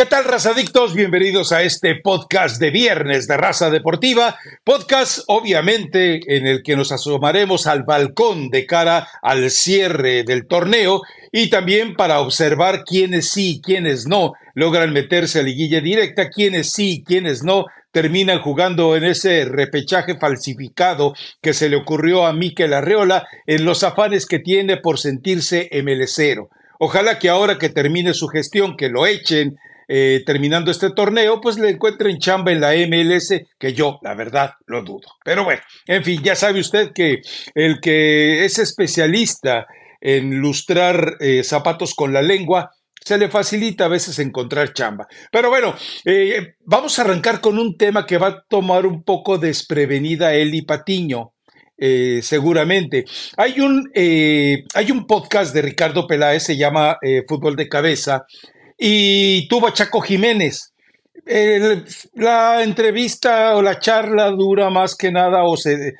¿Qué tal, razadictos? Bienvenidos a este podcast de viernes de Raza Deportiva. Podcast, obviamente, en el que nos asomaremos al balcón de cara al cierre del torneo y también para observar quiénes sí, quiénes no logran meterse a liguilla directa, quiénes sí, quiénes no terminan jugando en ese repechaje falsificado que se le ocurrió a Miquel Arreola en los afanes que tiene por sentirse MLCero. Ojalá que ahora que termine su gestión, que lo echen eh, terminando este torneo, pues le encuentren chamba en la MLS, que yo, la verdad, lo dudo. Pero bueno, en fin, ya sabe usted que el que es especialista en lustrar eh, zapatos con la lengua, se le facilita a veces encontrar chamba. Pero bueno, eh, vamos a arrancar con un tema que va a tomar un poco desprevenida Eli Patiño. seguramente. Hay un, hay un podcast de Ricardo Peláez, se llama Fútbol de Cabeza, y tuvo Chaco Jiménez. la entrevista o la charla dura más que nada o se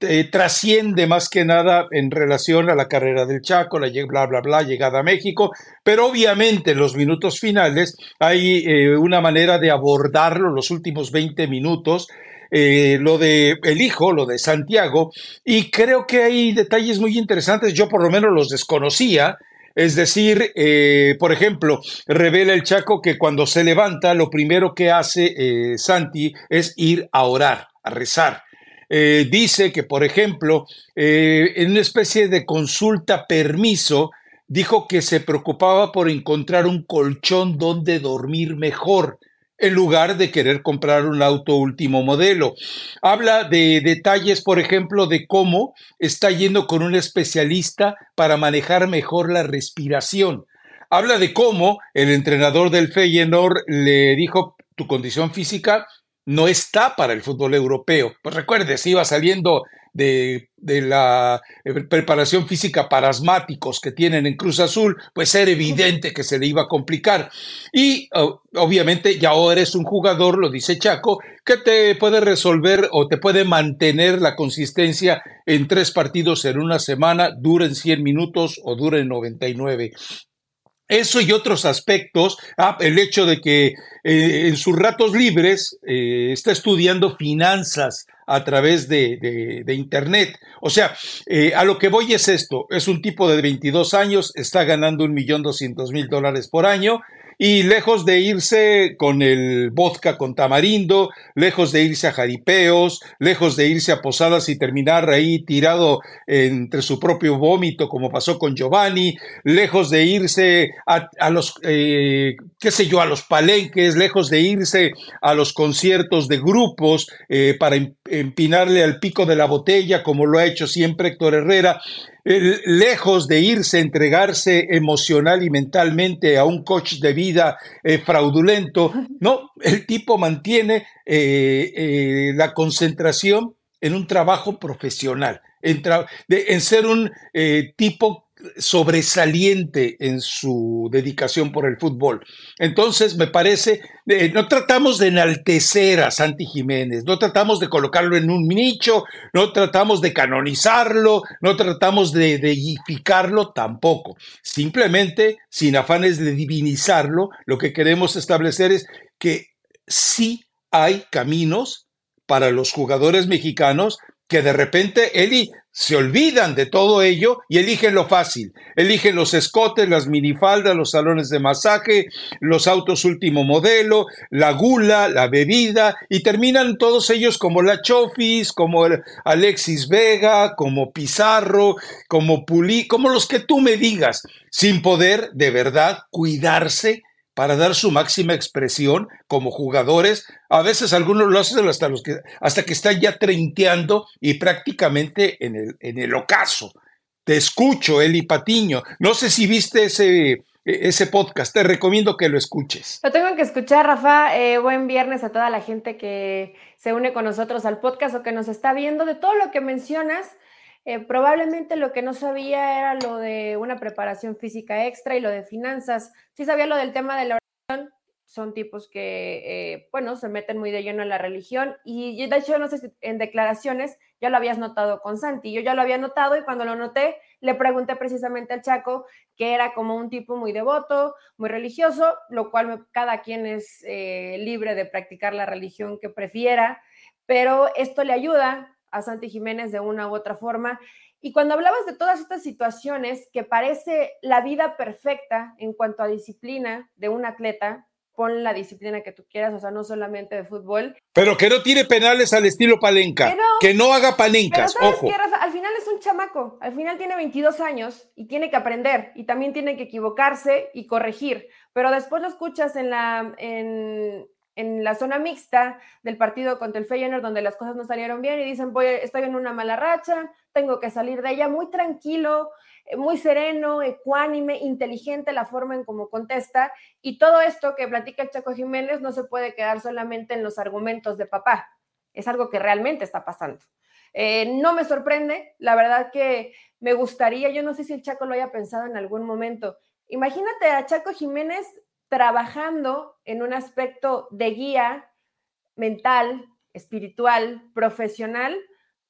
eh, trasciende más que nada en relación a la carrera del Chaco, la bla, bla, bla, llegada a México, pero obviamente en los minutos finales hay eh, una manera de abordarlo, los últimos 20 minutos, eh, lo de el hijo, lo de Santiago, y creo que hay detalles muy interesantes, yo por lo menos los desconocía, es decir, eh, por ejemplo, revela el Chaco que cuando se levanta, lo primero que hace eh, Santi es ir a orar, a rezar. Eh, dice que, por ejemplo, en una especie de consulta permiso, dijo que se preocupaba por encontrar un colchón donde dormir mejor en lugar de querer comprar un auto último modelo. Habla de detalles, por ejemplo, de cómo está yendo con un especialista para manejar mejor la respiración. Habla de cómo el entrenador del Feyenoord le dijo, tu condición física no está para el fútbol europeo. Pues recuerde, si iba saliendo de, la eh, preparación física para asmáticos que tienen en Cruz Azul, pues era evidente que se le iba a complicar. Y obviamente ya ahora es un jugador, lo dice Chaco, que te puede resolver o te puede mantener la consistencia en tres partidos en una semana, duren 100 minutos o duren 99. Eso y otros aspectos, ah, el hecho de que eh, en sus ratos libres eh, está estudiando finanzas a través de, Internet. O sea, eh, a lo que voy es esto, es un tipo de 22 años, está ganando un millón doscientos mil dólares por año, y lejos de irse con el vodka con tamarindo, lejos de irse a jaripeos, lejos de irse a posadas y terminar ahí tirado entre su propio vómito, como pasó con Giovanni, lejos de irse a, los, eh, qué sé yo, a los palenques, lejos de irse a los conciertos de grupos eh, para em, empinarle al pico de la botella, como lo ha hecho siempre Héctor Herrera lejos de irse, entregarse emocional y mentalmente a un coach de vida eh, fraudulento, no, el tipo mantiene eh, eh, la concentración en un trabajo profesional, en, en ser un tipo sobresaliente en su dedicación por el fútbol. Entonces, me parece, eh, no tratamos de enaltecer a Santi Jiménez, no tratamos de colocarlo en un nicho, no tratamos de canonizarlo, no tratamos de deificarlo tampoco. Simplemente, sin afanes de divinizarlo, lo que queremos establecer es que sí hay caminos para los jugadores mexicanos que de repente Eli se olvidan de todo ello y eligen lo fácil. Eligen los escotes, las minifaldas, los salones de masaje, los autos último modelo, la gula, la bebida y terminan todos ellos como la Chofis, como Alexis Vega, como Pizarro, como Puli, como los que tú me digas, sin poder de verdad cuidarse para dar su máxima expresión como jugadores. A veces algunos lo hacen hasta, los que, hasta que están ya treinteando y prácticamente en el, en el ocaso. Te escucho, Eli Patiño. No sé si viste ese, ese podcast. Te recomiendo que lo escuches. Lo tengo que escuchar, Rafa. Eh, buen viernes a toda la gente que se une con nosotros al podcast o que nos está viendo. De todo lo que mencionas, eh, probablemente lo que no sabía era lo de una preparación física extra y lo de finanzas. Sí sabía lo del tema de la oración, son tipos que, eh, bueno, se meten muy de lleno en la religión y de hecho, no sé si en declaraciones ya lo habías notado con Santi, yo ya lo había notado y cuando lo noté le pregunté precisamente al Chaco que era como un tipo muy devoto, muy religioso, lo cual cada quien es eh, libre de practicar la religión que prefiera, pero esto le ayuda a Santi Jiménez de una u otra forma y cuando hablabas de todas estas situaciones que parece la vida perfecta en cuanto a disciplina de un atleta, pon la disciplina que tú quieras, o sea, no solamente de fútbol. Pero que no tire penales al estilo palenca, que no, haga palencas, ojo. al final es un chamaco, al final tiene 22 años y tiene que aprender y también tiene que equivocarse y corregir, pero después lo escuchas en la, en, en la zona mixta del partido contra el Feyenoord, donde las cosas no salieron bien y dicen, voy, estoy en una mala racha, tengo que salir de ella, muy tranquilo, eh, muy sereno, ecuánime, inteligente la forma en cómo contesta. Y todo esto que platica Chaco Jiménez no se puede quedar solamente en los argumentos de papá, es algo que realmente está pasando. Eh, no me sorprende, la verdad que me gustaría, yo no sé si el Chaco lo haya pensado en algún momento. Imagínate a Chaco Jiménez trabajando en un aspecto de guía mental, espiritual, profesional,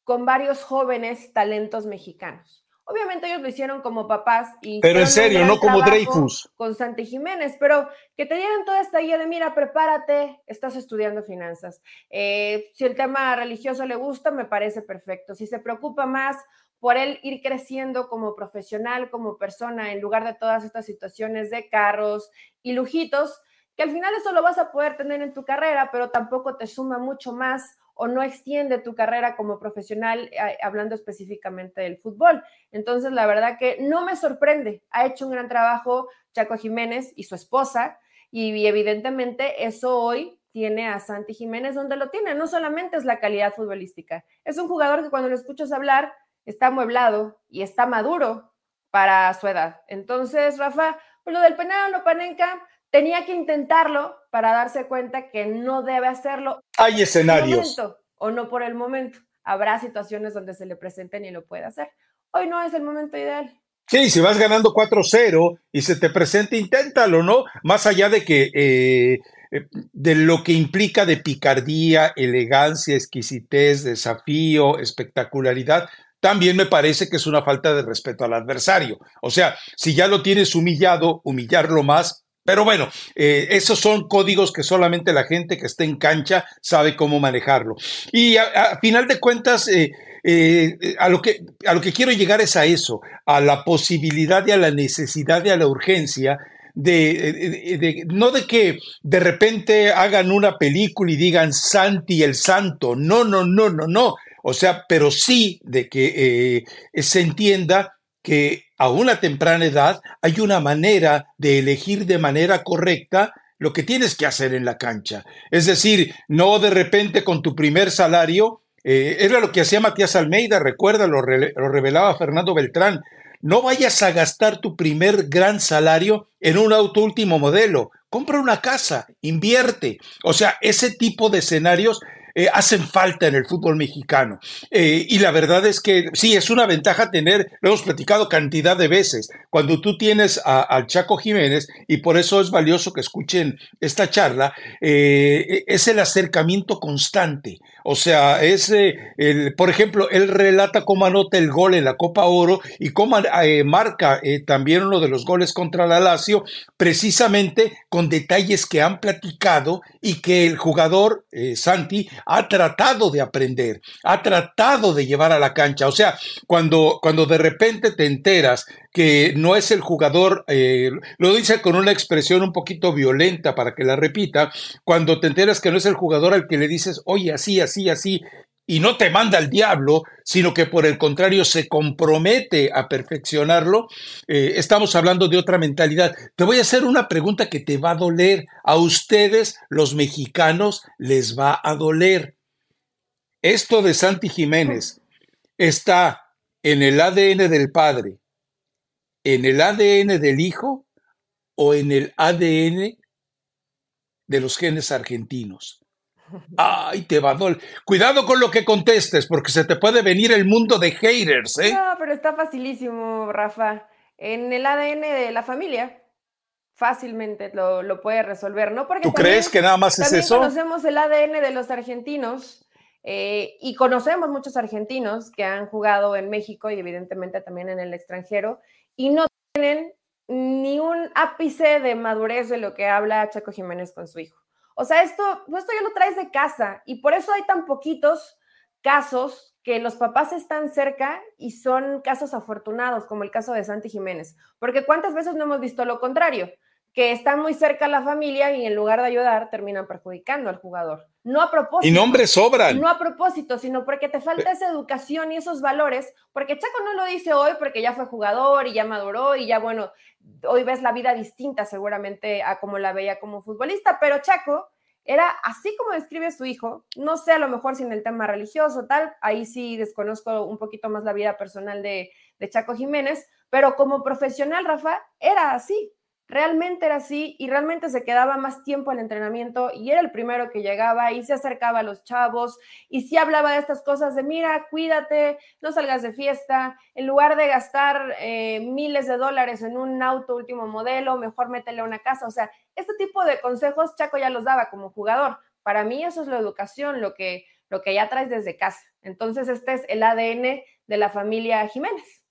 con varios jóvenes talentos mexicanos. Obviamente ellos lo hicieron como papás y... Pero en serio, no como Dreyfus. Con Santi Jiménez, pero que te dieran toda esta guía de, mira, prepárate, estás estudiando finanzas. Eh, si el tema religioso le gusta, me parece perfecto. Si se preocupa más por él ir creciendo como profesional, como persona, en lugar de todas estas situaciones de carros y lujitos, que al final eso lo vas a poder tener en tu carrera, pero tampoco te suma mucho más o no extiende tu carrera como profesional, eh, hablando específicamente del fútbol. Entonces, la verdad que no me sorprende. Ha hecho un gran trabajo Chaco Jiménez y su esposa, y evidentemente eso hoy tiene a Santi Jiménez donde lo tiene. No solamente es la calidad futbolística, es un jugador que cuando lo escuchas hablar está amueblado y está maduro para su edad. Entonces, Rafa, pues lo del penal no panenca, tenía que intentarlo para darse cuenta que no debe hacerlo. Hay escenarios. o no por el momento. Habrá situaciones donde se le presenten y lo puede hacer. Hoy no es el momento ideal. Sí, si vas ganando 4-0 y se te presenta, inténtalo, ¿no? Más allá de que eh, eh, de lo que implica de picardía, elegancia, exquisitez, desafío, espectacularidad, también me parece que es una falta de respeto al adversario. O sea, si ya lo tienes humillado, humillarlo más. Pero bueno, eh, esos son códigos que solamente la gente que está en cancha sabe cómo manejarlo. Y a, final de cuentas, eh, eh, a, lo que, a lo que quiero llegar es a eso, a la posibilidad y a la necesidad y a la urgencia de, de, no de que de repente hagan una película y digan Santi el Santo, no, no, no, no, no, o sea, pero sí de que eh, se entienda que a una temprana edad hay una manera de elegir de manera correcta lo que tienes que hacer en la cancha. Es decir, no de repente con tu primer salario, eh, era lo que hacía Matías Almeida, recuerda, lo, lo revelaba Fernando Beltrán, no vayas a gastar tu primer gran salario en un auto último modelo. Compra una casa, invierte. O sea, ese tipo de escenarios eh, hacen falta en el fútbol mexicano. Eh, y la verdad es que sí, es una ventaja tener, lo hemos platicado cantidad de veces, cuando tú tienes al Chaco Jiménez, y por eso es valioso que escuchen esta charla, eh, es el acercamiento constante. O sea, es, el, por ejemplo, él relata cómo anota el gol en la Copa Oro y cómo marca también uno de los goles contra la Lazio, precisamente con detalles que han platicado y que el jugador Santi ha tratado de aprender, ha tratado de llevar a la cancha. O sea, cuando, cuando de repente te enteras que no es el jugador, eh, lo dice con una expresión un poquito violenta para que la repita, cuando te enteras que no es el jugador al que le dices, oye, así, así, así, y no te manda al diablo, sino que por el contrario se compromete a perfeccionarlo, eh, estamos hablando de otra mentalidad. Te voy a hacer una pregunta que te va a doler. A ustedes, los mexicanos, les va a doler. Esto de Santi Jiménez está en el ADN del padre, en el ADN del hijo o en el ADN de los genes argentinos. Ay, te va a doler. Cuidado con lo que contestes, porque se te puede venir el mundo de haters, ¿eh? No, pero está facilísimo, Rafa. En el ADN de la familia. fácilmente lo, puede resolver, ¿no? Porque ¿Tú crees que nada más es eso? Conocemos el ADN de los argentinos eh, y conocemos muchos argentinos que han jugado en México y evidentemente también en el extranjero y no tienen ni un ápice de madurez de lo que habla Chaco Jiménez con su hijo. O sea, esto, esto ya lo traes de casa y por eso hay tan poquitos casos que los papás están cerca y son casos afortunados, como el caso de Santi Jiménez. Porque cuántas veces no hemos visto lo contrario, que están muy cerca la familia y en lugar de ayudar terminan perjudicando al jugador. No a propósito. Y nombres sobran. No a propósito, sino porque te falta esa educación y esos valores, porque Chaco no lo dice hoy porque ya fue jugador y ya maduró y ya, bueno, hoy ves la vida distinta seguramente a como la veía como futbolista, pero Chaco era así como describe su hijo, no sé a lo mejor si en el tema religioso tal, ahí sí desconozco un poquito más la vida personal de, de Chaco Jiménez, pero como profesional, Rafa, era así, realmente era así y realmente se quedaba más tiempo en entrenamiento y era el primero que llegaba y se acercaba a los chavos y sí hablaba de estas cosas de mira, cuídate, no salgas de fiesta, en lugar de gastar eh, miles de dólares en un auto último modelo, mejor métele a una casa, o sea, este tipo de consejos Chaco ya los daba como jugador. Para mí eso es la educación, lo que, lo que ya traes desde casa. Entonces este es el ADN de la familia Jiménez.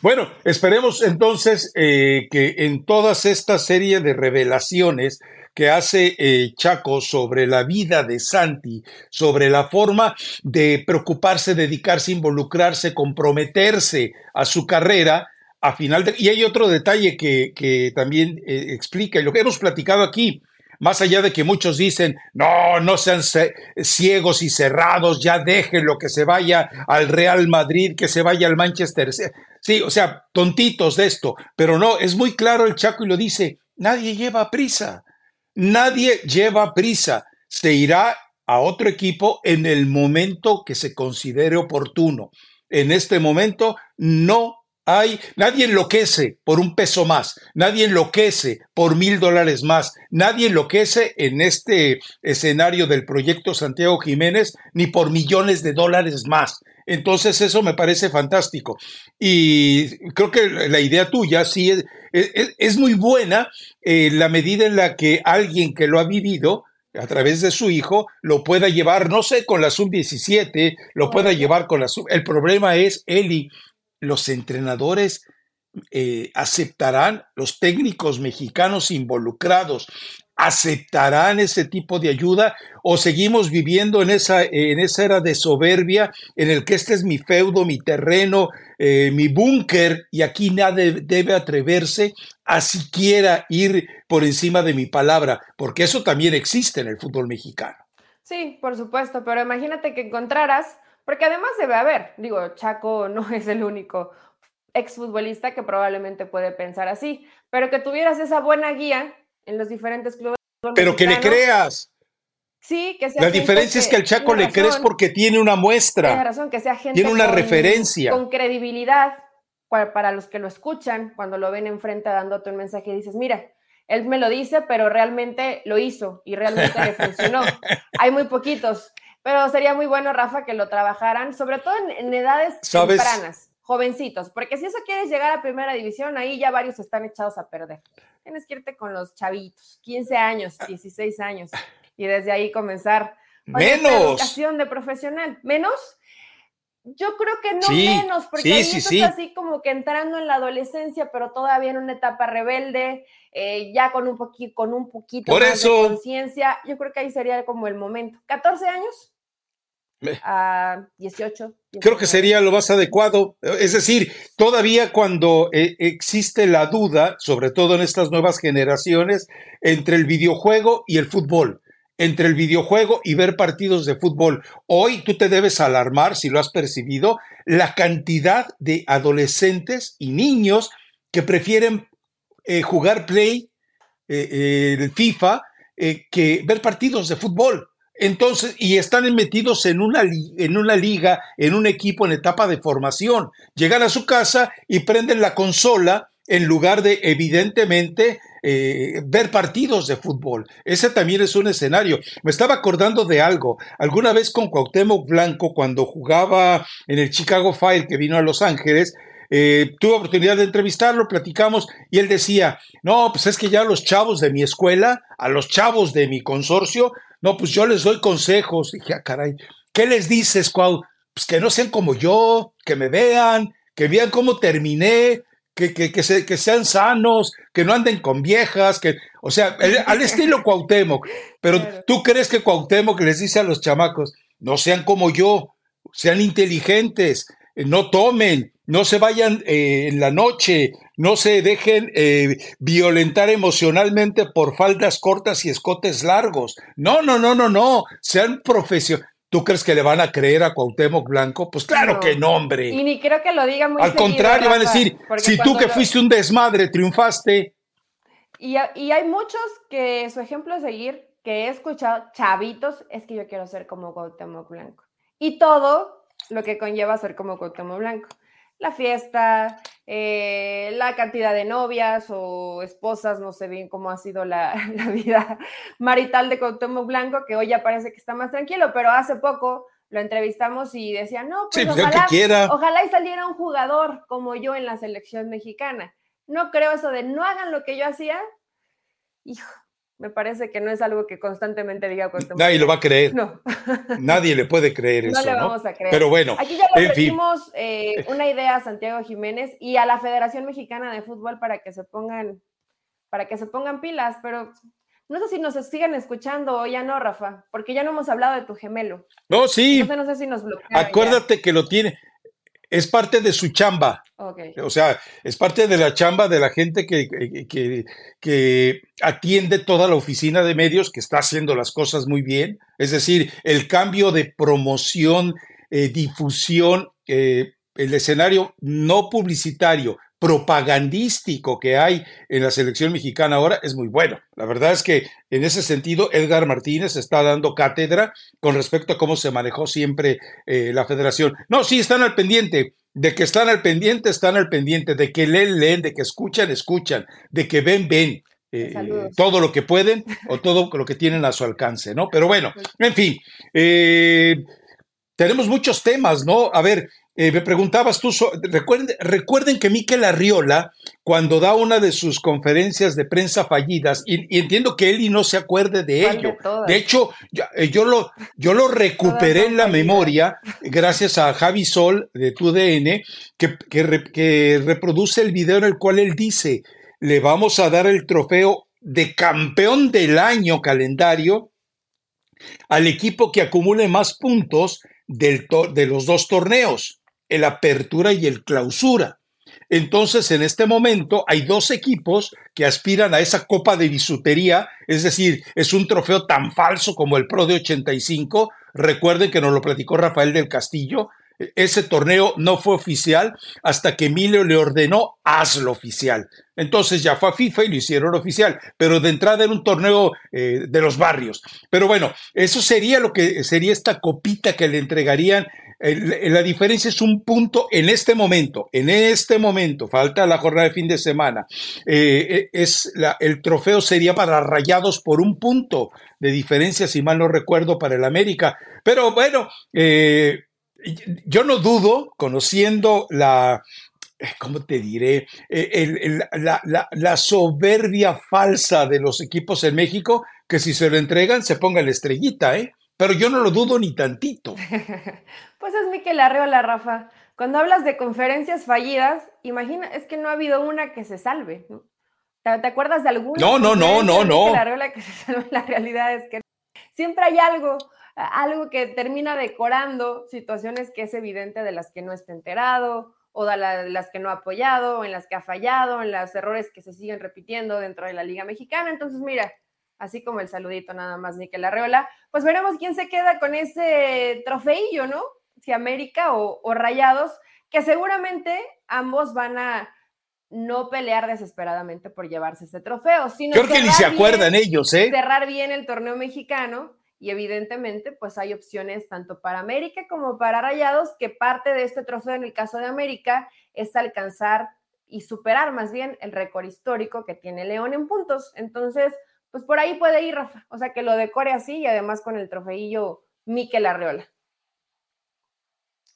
Bueno, esperemos entonces eh, que en todas esta serie de revelaciones que hace eh, Chaco sobre la vida de Santi, sobre la forma de preocuparse, dedicarse, involucrarse, comprometerse a su carrera, a final de... Y hay otro detalle que, también eh, explica, y lo que hemos platicado aquí, más allá de que muchos dicen, no, no sean ciegos y cerrados, ya déjenlo que se vaya al Real Madrid, que se vaya al Manchester. Sí, o sea, tontitos de esto, pero no, es muy claro el Chaco y lo dice, nadie lleva prisa, nadie lleva prisa, se irá a otro equipo en el momento que se considere oportuno. En este momento no hay, nadie enloquece por un peso más, nadie enloquece por mil dólares más, nadie enloquece en este escenario del proyecto Santiago Jiménez ni por millones de dólares más. Entonces eso me parece fantástico. Y creo que la idea tuya sí es, muy buena en la medida en la que alguien que lo ha vivido, a través de su hijo, lo pueda llevar, no sé, con la sub-17, lo pueda llevar con la sub... El problema es, Eli, los entrenadores eh, aceptarán, los técnicos mexicanos involucrados aceptarán ese tipo de ayuda o seguimos viviendo en esa, en esa era de soberbia en el que este es mi feudo, mi terreno, eh, mi búnker y aquí nadie debe atreverse a siquiera ir por encima de mi palabra, porque eso también existe en el fútbol mexicano. Sí, por supuesto, pero imagínate que encontraras porque además debe haber, digo, Chaco no es el único exfutbolista que probablemente puede pensar así, pero que tuvieras esa buena guía en los diferentes clubes. Pero que le creas. Sí, que sea. La diferencia es que al Chaco le crees porque tiene una muestra. Tiene razón, que sea gente. Tiene una referencia. Con credibilidad para los que lo escuchan, cuando lo ven enfrente dándote un mensaje y dices, mira, él me lo dice, pero realmente lo hizo y realmente le funcionó. Hay muy poquitos. Pero sería muy bueno, Rafa, que lo trabajaran, sobre todo en, edades tempranas, jovencitos, porque si eso quieres llegar a primera división, ahí ya varios están echados a perder. Tienes que irte con los chavitos, 15 años, 16 años, y desde ahí comenzar. Menos. educación de profesional. ¿Menos? Yo creo que no menos, porque ahí estás así como que entrando en la adolescencia, pero todavía en una etapa rebelde, eh, ya con un, poquito, con un poquito más de conciencia. Yo creo que ahí sería como el momento. ¿14 años? A 18. Creo que sería lo más adecuado. Es decir, todavía cuando eh, existe la duda, sobre todo en estas nuevas generaciones, entre el videojuego y el fútbol, entre el videojuego y ver partidos de fútbol. Hoy tú te debes alarmar, si lo has percibido, la cantidad de adolescentes y niños que prefieren eh, jugar Play, eh, FIFA, que ver partidos de fútbol. Entonces, y están metidos en una, en una liga, en un equipo en etapa de formación. Llegan a su casa y prenden la consola en lugar de, evidentemente, eh, ver partidos de fútbol. Ese también es un escenario. Me estaba acordando de algo. Alguna vez con Cuauhtémoc Blanco, cuando jugaba en el Chicago Fire, que vino a Los Ángeles, eh, tuve oportunidad de entrevistarlo, platicamos y él decía, no, pues es que ya los chavos de mi escuela, a los chavos de mi consorcio, no, pues yo les doy consejos. Dije, ah, caray, ¿qué les dices, Cuau? Pues que no sean como yo, que me vean, que vean cómo terminé, que, que, que, se, que sean sanos, que no anden con viejas, que, o sea, al estilo Cuauhtémoc. Pero tú crees que Cuauhtémoc les dice a los chamacos, no sean como yo, sean inteligentes, no tomen, no se vayan eh, en la noche, no se dejen eh, violentar emocionalmente por faldas cortas y escotes largos. No, no, no, no, no, sean profesionales. ¿Tú crees que le van a creer a Cuauhtémoc Blanco? Pues claro que no, hombre. Y ni creo que lo digan muy Al contrario, van a decir, si tú que fuiste un desmadre triunfaste. Y, y, hay muchos que su ejemplo a seguir, que he escuchado, chavitos, es que yo quiero ser como Cuauhtémoc Blanco. Y todo lo que conlleva ser como Cuauhtémoc Blanco la fiesta, eh, la cantidad de novias o esposas, no sé bien cómo ha sido la, vida marital de Cuauhtémoc Blanco, que hoy ya parece que está más tranquilo, pero hace poco lo entrevistamos y decía, no, pues, pues ojalá, ojalá y saliera un jugador como yo en la selección mexicana. No creo eso de no hagan lo que yo hacía. Hijo, me parece que no es algo que constantemente diga Cuauhtémoc. Nadie lo va a creer. No. Nadie le puede creer eso. No le vamos a creer. Pero bueno. Aquí ya le dimos eh, una idea a Santiago Jiménez y a la Federación Mexicana de Fútbol para que se pongan, para que se pongan pilas, pero no sé si nos siguen escuchando o ya no, Rafa, porque ya no hemos hablado de tu gemelo. No, sí. No sé, si nos Acuérdate que lo tiene es parte de su chamba. O sea, es parte de la chamba de la gente que, que, que, atiende toda la oficina de medios, que está haciendo las cosas muy bien. Es decir, el cambio de promoción, eh, difusión, eh, el escenario no publicitario, propagandístico que hay en la selección mexicana ahora es muy bueno. La verdad es que en ese sentido Edgar Martínez está dando cátedra con respecto a cómo se manejó siempre eh, la federación. No, sí, están al pendiente. De que están al pendiente, están al pendiente. De que leen, leen. De que escuchan, escuchan. De que ven, ven. Eh, todo lo que pueden o todo lo que tienen a su alcance, ¿no? Pero bueno, en fin, eh, tenemos muchos temas, ¿no? A ver, eh, me preguntabas tú, recuerden, recuerden, que Miquel Arriola, cuando da una de sus conferencias de prensa fallidas, y, entiendo que él y no se acuerde de ello, de, hecho, eh, yo, lo, yo lo recuperé en la memoria gracias a Javi Sol de TUDN, que, que, que reproduce el video en el cual él dice, le vamos a dar el trofeo de campeón del año calendario al equipo que acumule más puntos del de los dos torneos el apertura y el clausura. Entonces, en este momento hay dos equipos que aspiran a esa copa de bisutería, es decir, es un trofeo tan falso como el Pro de 85. Recuerden que nos lo platicó Rafael del Castillo. Ese torneo no fue oficial hasta que Emilio le ordenó hazlo oficial. Entonces ya fue a FIFA y lo hicieron oficial, pero de entrada era un torneo eh, de los barrios. Pero bueno, eso sería lo que sería esta copita que le entregarían la diferencia es un punto en este momento, en este momento, falta la jornada de fin de semana. Eh, eh, es el trofeo sería para rayados por un punto de diferencia, si mal no recuerdo, para el América. Pero bueno, eh, yo no dudo, conociendo la, ¿cómo te diré? la, soberbia falsa de los equipos en México, que si se lo entregan se ponga la estrellita, ¿eh? Pero yo no lo dudo ni tantito. Pues es Miquel Arreola, Rafa. Cuando hablas de conferencias fallidas, imagina, es que no ha habido una que se salve. ¿Te, acuerdas de alguna? No, no, no, no, no. Arreola que se salve. La realidad es que siempre hay algo, algo que termina decorando situaciones que es evidente de las que no está enterado o de las que no ha apoyado, en las que ha fallado, en los errores que se siguen repitiendo dentro de la Liga Mexicana. Entonces, mira, así como el saludito nada más, Miquel Arreola, pues veremos quién se queda con ese trofeillo, ¿no? si América o, Rayados, que seguramente ambos van a no pelear desesperadamente por llevarse ese trofeo, sino Creo que ni se acuerdan ellos, ¿eh? Cerrar bien el torneo mexicano y evidentemente pues hay opciones tanto para América como para Rayados, que parte de este trofeo en el caso de América es alcanzar y superar más bien el récord histórico que tiene León en puntos. Entonces, pues por ahí puede ir, Rafa. O sea, que lo decore así y además con el trofeillo Miquel Arreola.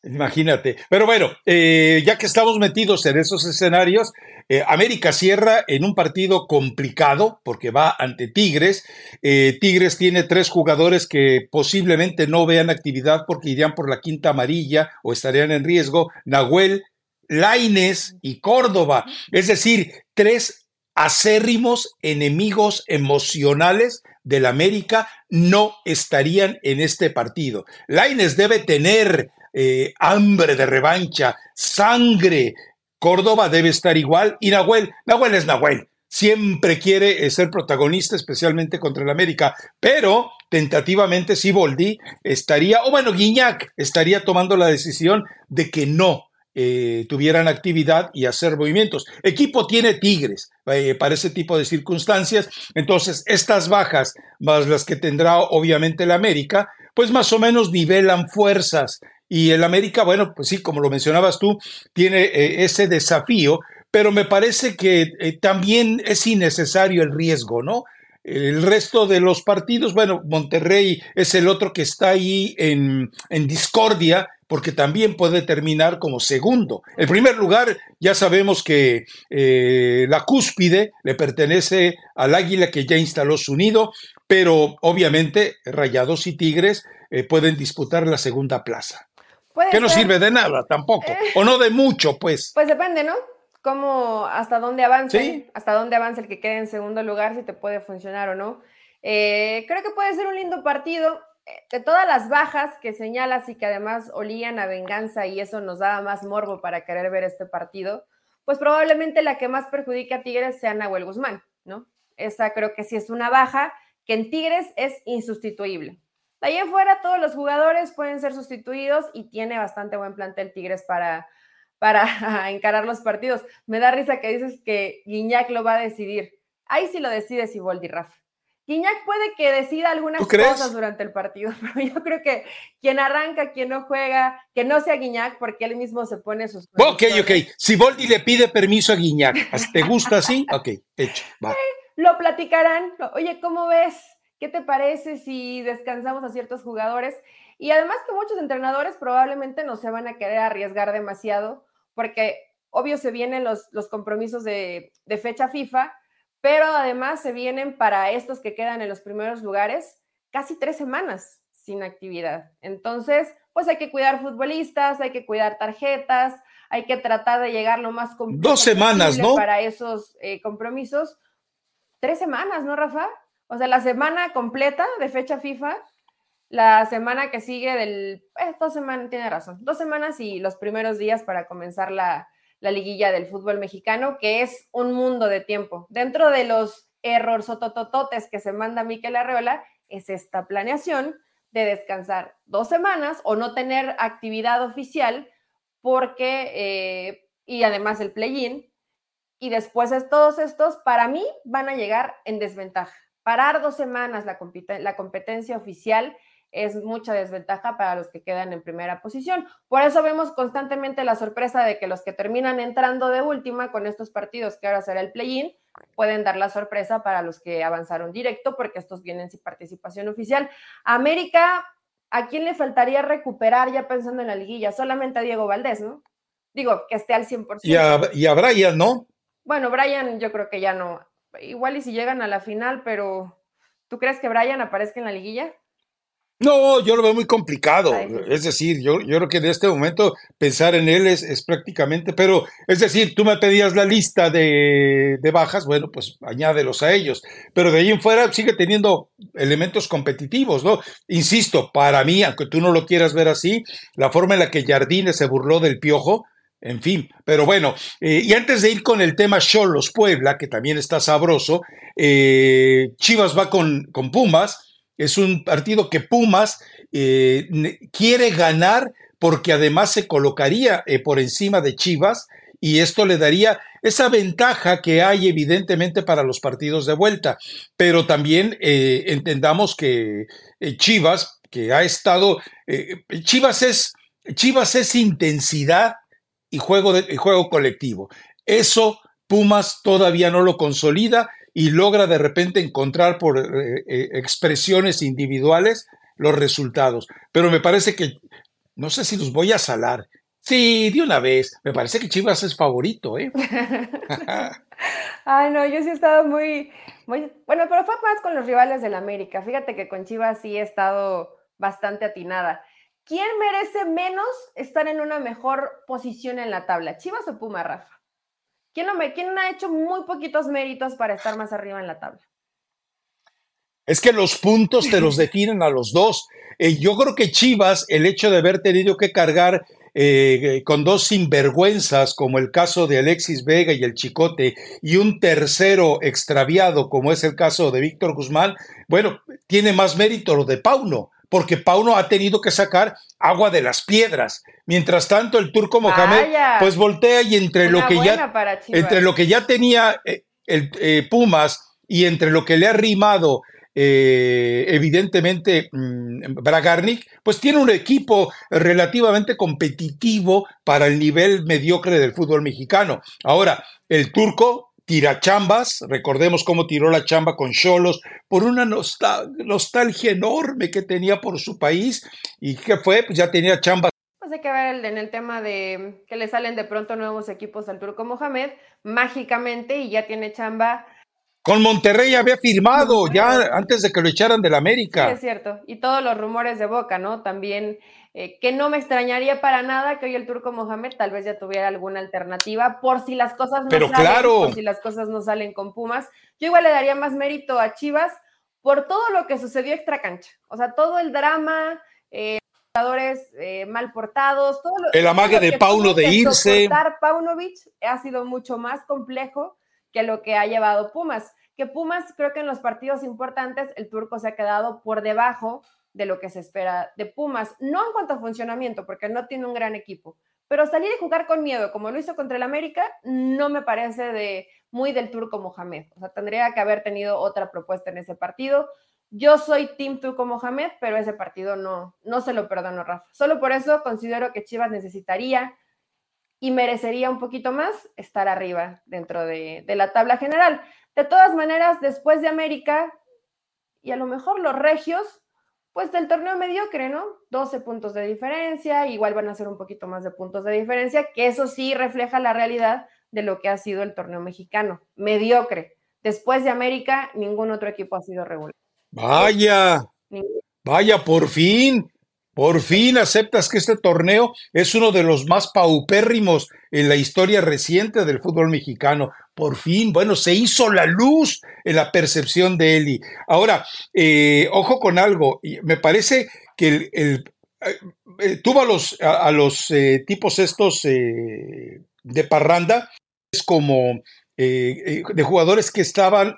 Imagínate. Pero bueno, eh, ya que estamos metidos en esos escenarios, eh, América cierra en un partido complicado porque va ante Tigres. Eh, Tigres tiene tres jugadores que posiblemente no vean actividad porque irían por la quinta amarilla o estarían en riesgo. Nahuel, Laines y Córdoba. Es decir, tres acérrimos enemigos emocionales del América no estarían en este partido. Laines debe tener eh, hambre de revancha, sangre. Córdoba debe estar igual y Nahuel, Nahuel es Nahuel. Siempre quiere eh, ser protagonista, especialmente contra el América, pero tentativamente Siboldi estaría, o bueno, Guiñac estaría tomando la decisión de que no eh, tuvieran actividad y hacer movimientos. Equipo tiene Tigres para ese tipo de circunstancias, entonces estas bajas, más las que tendrá obviamente el América, pues más o menos nivelan fuerzas. Y el América, bueno, pues sí, como lo mencionabas tú, tiene eh, ese desafío, pero me parece que eh, también es innecesario el riesgo, ¿no? El resto de los partidos, bueno, Monterrey es el otro que está ahí en, en discordia, porque también puede terminar como segundo. El primer lugar, ya sabemos que eh, la cúspide le pertenece al águila que ya instaló su nido, pero obviamente Rayados y Tigres pueden disputar la segunda plaza que no sirve de nada tampoco, eh. o no de mucho, pues. Pues depende, ¿no? Cómo, hasta dónde avance, hasta dónde avance el que quede en segundo lugar, si te puede funcionar o no. Eh, creo que puede ser un lindo partido. Eh, de todas las bajas que señalas y que además olían a venganza y eso nos daba más morbo para querer ver este partido, pues probablemente la que más perjudica a Tigres sea Nahuel Guzmán, ¿no? Esa creo que sí es una baja que en Tigres es insustituible. De ahí en fuera, todos los jugadores pueden ser sustituidos y tiene bastante buen plantel Tigres para, para encarar los partidos. Me da risa que dices que Guiñac lo va a decidir. Ahí sí lo decide Siboldi, Rafa. Guiñac puede que decida algunas cosas durante el partido, pero yo creo que quien arranca, quien no juega, que no sea Guiñac, porque él mismo se pone sus. Ok, ok. Siboldi le pide permiso a Guiñac. ¿Te gusta así? Ok, hecho. Va. lo platicarán. Oye, ¿cómo ves? ¿Qué te parece si descansamos a ciertos jugadores? Y además que muchos entrenadores probablemente no se van a querer arriesgar demasiado, porque obvio se vienen los, los compromisos de, de fecha FIFA, pero además se vienen para estos que quedan en los primeros lugares casi tres semanas sin actividad. Entonces, pues hay que cuidar futbolistas, hay que cuidar tarjetas, hay que tratar de llegar lo más Dos semanas, ¿no? Para esos eh, compromisos. Tres semanas, ¿no, Rafa? O sea, la semana completa de fecha FIFA, la semana que sigue del, eh, dos semanas, tiene razón, dos semanas y los primeros días para comenzar la, la liguilla del fútbol mexicano, que es un mundo de tiempo. Dentro de los errores totototes que se manda Miquel Arreola, es esta planeación de descansar dos semanas o no tener actividad oficial porque, eh, y además el play-in, y después de todos estos, para mí, van a llegar en desventaja. Parar dos semanas la competencia oficial es mucha desventaja para los que quedan en primera posición. Por eso vemos constantemente la sorpresa de que los que terminan entrando de última con estos partidos, que ahora será el play-in, pueden dar la sorpresa para los que avanzaron directo, porque estos vienen sin participación oficial. América, ¿a quién le faltaría recuperar ya pensando en la liguilla? Solamente a Diego Valdés, ¿no? Digo, que esté al 100%. Y a, y a Brian, ¿no? Bueno, Brian yo creo que ya no, igual y si llegan a la final, pero ¿tú crees que Brian aparezca en la liguilla? No, yo lo veo muy complicado. Es decir, yo, yo creo que en este momento pensar en él es, es, prácticamente, pero es decir, tú me pedías la lista de, de, bajas, bueno, pues añádelos a ellos. Pero de ahí en fuera sigue teniendo elementos competitivos, ¿no? Insisto, para mí, aunque tú no lo quieras ver así, la forma en la que Jardine se burló del piojo, en fin, pero bueno, eh, y antes de ir con el tema Cholos Puebla, que también está sabroso, eh, Chivas va con, con, Pumas, es un partido que Pumas eh, quiere ganar porque además se colocaría por encima de Chivas y esto le daría esa ventaja que hay evidentemente para los partidos de vuelta, pero también entendamos que Chivas, que ha estado, Chivas es... Chivas es intensidad, y juego, de, juego colectivo. Eso Pumas todavía no lo consolida y logra de repente encontrar por eh, eh, expresiones individuales los resultados. Pero me parece que no sé si los voy a salar. Sí, de una vez. Me parece que Chivas es favorito, ¿eh? Ay, no, yo sí he estado muy, muy, bueno, pero fue más con los rivales del América. Fíjate que con Chivas sí he estado bastante atinada. ¿Quién merece menos estar en una mejor posición en la tabla? ¿Chivas o Puma, Rafa? ¿Quién, ¿Quién ha hecho muy poquitos méritos para estar más arriba en la tabla? Es que los puntos te los definen a los dos. Eh, yo creo que Chivas, el hecho de haber tenido que cargar eh, con dos sinvergüenzas, como el caso de Alexis Vega y el Chicote, y un tercero extraviado, como es el caso de Víctor Guzmán, bueno, tiene más mérito lo de Pauno, porque Pauno ha tenido que sacar agua de las piedras. Mientras tanto, el turco Mohamed, pues voltea y entre lo que ya entre lo que ya tenía eh, el Pumas y entre lo que le ha rimado eh, evidentemente mm, Bragarnik, pues tiene un equipo relativamente competitivo para el nivel mediocre del fútbol mexicano. Ahora, el turco tira chambas, recordemos cómo tiró la chamba con Cholos, por una nostalgia enorme que tenía por su país y que fue, pues ya tenía chambas pues hay que ver en el tema de que le salen de pronto nuevos equipos al Turco Mohamed, mágicamente, y ya tiene chamba con Monterrey había firmado ya antes de que lo echaran del América. Sí, es cierto. Y todos los rumores de boca, ¿no? También, eh, que no me extrañaría para nada que hoy el turco Mohamed tal vez ya tuviera alguna alternativa por si las cosas no Pero salen, claro. por si las cosas no salen con Pumas. Yo igual le daría más mérito a Chivas por todo lo que sucedió extra cancha. O sea, todo el drama, eh, jugadores eh, mal portados, todo lo, el amague de Pauno de irse. Paunovic ha sido mucho más complejo que lo que ha llevado Pumas. Que Pumas, creo que en los partidos importantes, el turco se ha quedado por debajo de lo que se espera de Pumas. No en cuanto a funcionamiento, porque no tiene un gran equipo, pero salir y jugar con miedo, como lo hizo contra el América, no me parece de muy del turco Mohamed. O sea, tendría que haber tenido otra propuesta en ese partido. Yo soy Team Turco Mohamed, pero ese partido no, no se lo perdono, Rafa. Solo por eso considero que Chivas necesitaría y merecería un poquito más estar arriba dentro de, la tabla general. De todas maneras, después de América, y a lo mejor los regios, pues del torneo mediocre, ¿no? 12 puntos de diferencia, igual van a ser un poquito más de puntos de diferencia, que eso sí refleja la realidad de lo que ha sido el torneo mexicano, mediocre. Después de América, ningún otro equipo ha sido regular. Vaya, vaya, por fin, por fin aceptas que este torneo es uno de los más paupérrimos en la historia reciente del fútbol mexicano. Por fin, bueno, se hizo la luz en la percepción de Eli. Ahora, eh, ojo con algo, me parece que el, eh, eh, tuvo a los, a, los tipos estos de parranda, es como de jugadores que estaban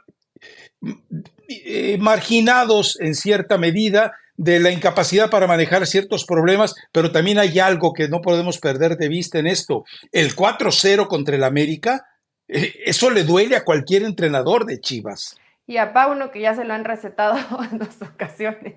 marginados en cierta medida de la incapacidad para manejar ciertos problemas, pero también hay algo que no podemos perder de vista en esto. El 4-0 contra el América, eh, eso le duele a cualquier entrenador de Chivas. Y a Pauno, que ya se lo han recetado en dos ocasiones.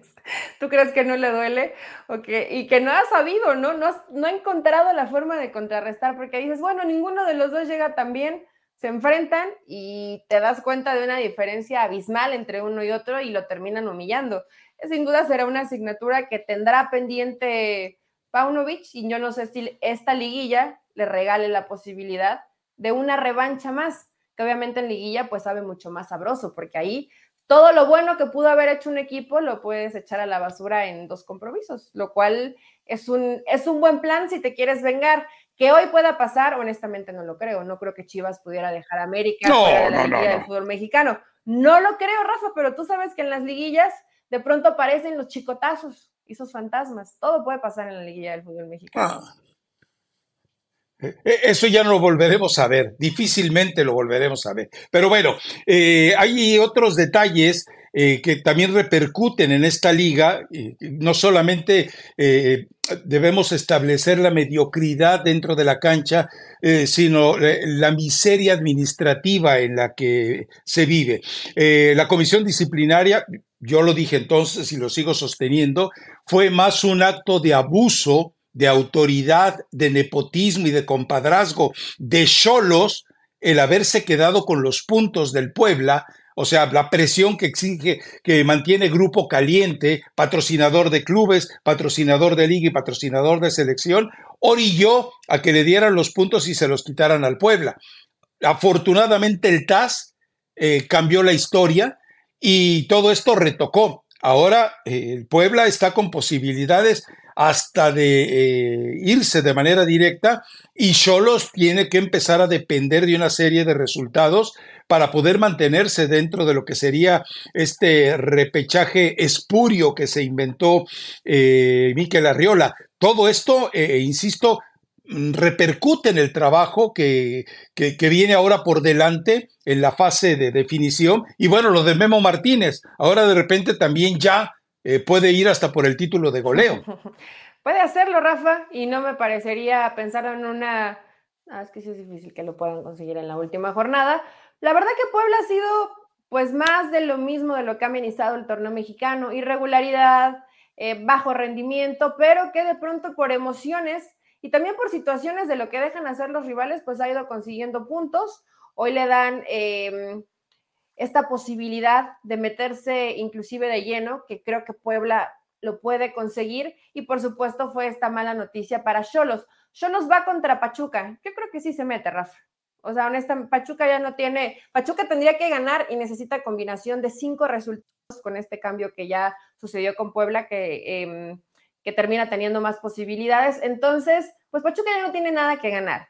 ¿Tú crees que no le duele? ¿O y que no ha sabido, ¿no? ¿no? No ha encontrado la forma de contrarrestar, porque dices, bueno, ninguno de los dos llega tan bien, se enfrentan y te das cuenta de una diferencia abismal entre uno y otro y lo terminan humillando sin duda será una asignatura que tendrá pendiente Paunovic y yo no sé si esta liguilla le regale la posibilidad de una revancha más, que obviamente en liguilla pues sabe mucho más sabroso, porque ahí todo lo bueno que pudo haber hecho un equipo lo puedes echar a la basura en dos compromisos, lo cual es un, es un buen plan si te quieres vengar. Que hoy pueda pasar, honestamente no lo creo. No creo que Chivas pudiera dejar a América fuera de la liguilla del fútbol mexicano. No lo creo, Rafa, pero tú sabes que en las liguillas de pronto aparecen los chicotazos, esos fantasmas. Todo puede pasar en la liguilla del fútbol mexicano. Ah. E, e, eso ya no lo volveremos a ver, difícilmente lo volveremos a ver. Pero bueno, eh, hay otros detalles eh, que también repercuten en esta liga. no solamente eh, debemos establecer la mediocridad dentro de la cancha, sino la miseria administrativa en la que se vive. la comisión disciplinaria, yo lo dije entonces y lo sigo sosteniendo, fue más un acto de abuso, de autoridad, de nepotismo y de compadrazgo de Cholos el haberse quedado con los puntos del Puebla o sea, la presión que exige, que mantiene Grupo Caliente, patrocinador de clubes, patrocinador de liga y patrocinador de selección, orilló a que le dieran los puntos y se los quitaran al Puebla. Afortunadamente el TAS eh, cambió la historia y todo esto retocó. Ahora eh, Puebla está con posibilidades hasta de eh, irse de manera directa y Cholos tiene que empezar a depender de una serie de resultados para poder mantenerse dentro de lo que sería este repechaje espurio que se inventó eh, Miquel Arriola. Todo esto, eh, insisto, repercute en el trabajo que, que, viene ahora por delante en la fase de definición. Y bueno, lo de Memo Martínez, ahora de repente también ya eh, puede ir hasta por el título de goleo. puede hacerlo, Rafa, y no me parecería pensar en una... Ah, es que sí es difícil que lo puedan conseguir en la última jornada. La verdad que Puebla ha sido pues más de lo mismo de lo que ha amenizado el torneo mexicano, irregularidad, eh, bajo rendimiento, pero que de pronto por emociones y también por situaciones de lo que dejan hacer los rivales, pues ha ido consiguiendo puntos. Hoy le dan em, esta posibilidad de meterse inclusive de lleno, que creo que Puebla lo puede conseguir. Y por supuesto fue esta mala noticia para Cholos. Cholos va contra Pachuca. Yo creo que sí se mete, Rafa. O sea, honestamente, Pachuca ya no tiene, Pachuca tendría que ganar y necesita combinación de cinco resultados con este cambio que ya sucedió con Puebla, que, em, que termina teniendo más posibilidades. Entonces, pues Pachuca ya no tiene nada que ganar.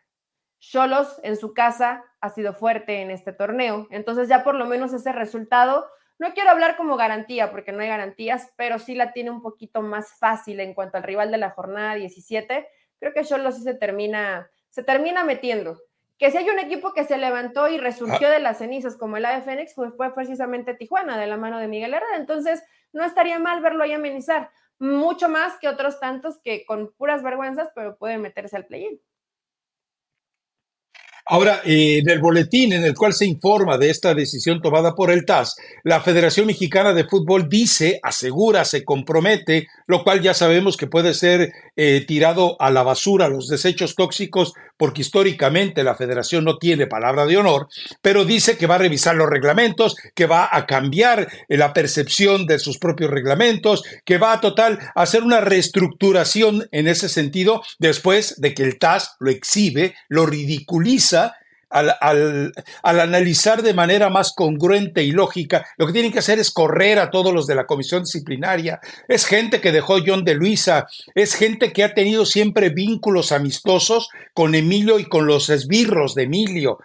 Cholos en su casa ha sido fuerte en este torneo. Entonces ya por lo menos ese resultado, no quiero hablar como garantía porque no hay garantías, pero sí la tiene un poquito más fácil en cuanto al rival de la jornada 17. Creo que Cholos sí se termina, se termina metiendo. Que si hay un equipo que se levantó y resurgió ah. de las cenizas como el Fénix, fue, fue precisamente Tijuana, de la mano de Miguel Herrera. Entonces, no estaría mal verlo ahí amenizar. Mucho más que otros tantos que con puras vergüenzas, pero pueden meterse al play-in. Ahora, eh, en el boletín en el cual se informa de esta decisión tomada por el TAS, la Federación Mexicana de Fútbol dice, asegura, se compromete, lo cual ya sabemos que puede ser eh, tirado a la basura, los desechos tóxicos, porque históricamente la Federación no tiene palabra de honor, pero dice que va a revisar los reglamentos, que va a cambiar eh, la percepción de sus propios reglamentos, que va a total hacer una reestructuración en ese sentido después de que el TAS lo exhibe, lo ridiculiza al, analizar de manera más congruente y lógica, lo que tienen que hacer es correr a todos los de la comisión disciplinaria. Es gente que dejó John de Luisa, es gente que ha tenido siempre vínculos amistosos con Emilio y con los esbirros de Emilio.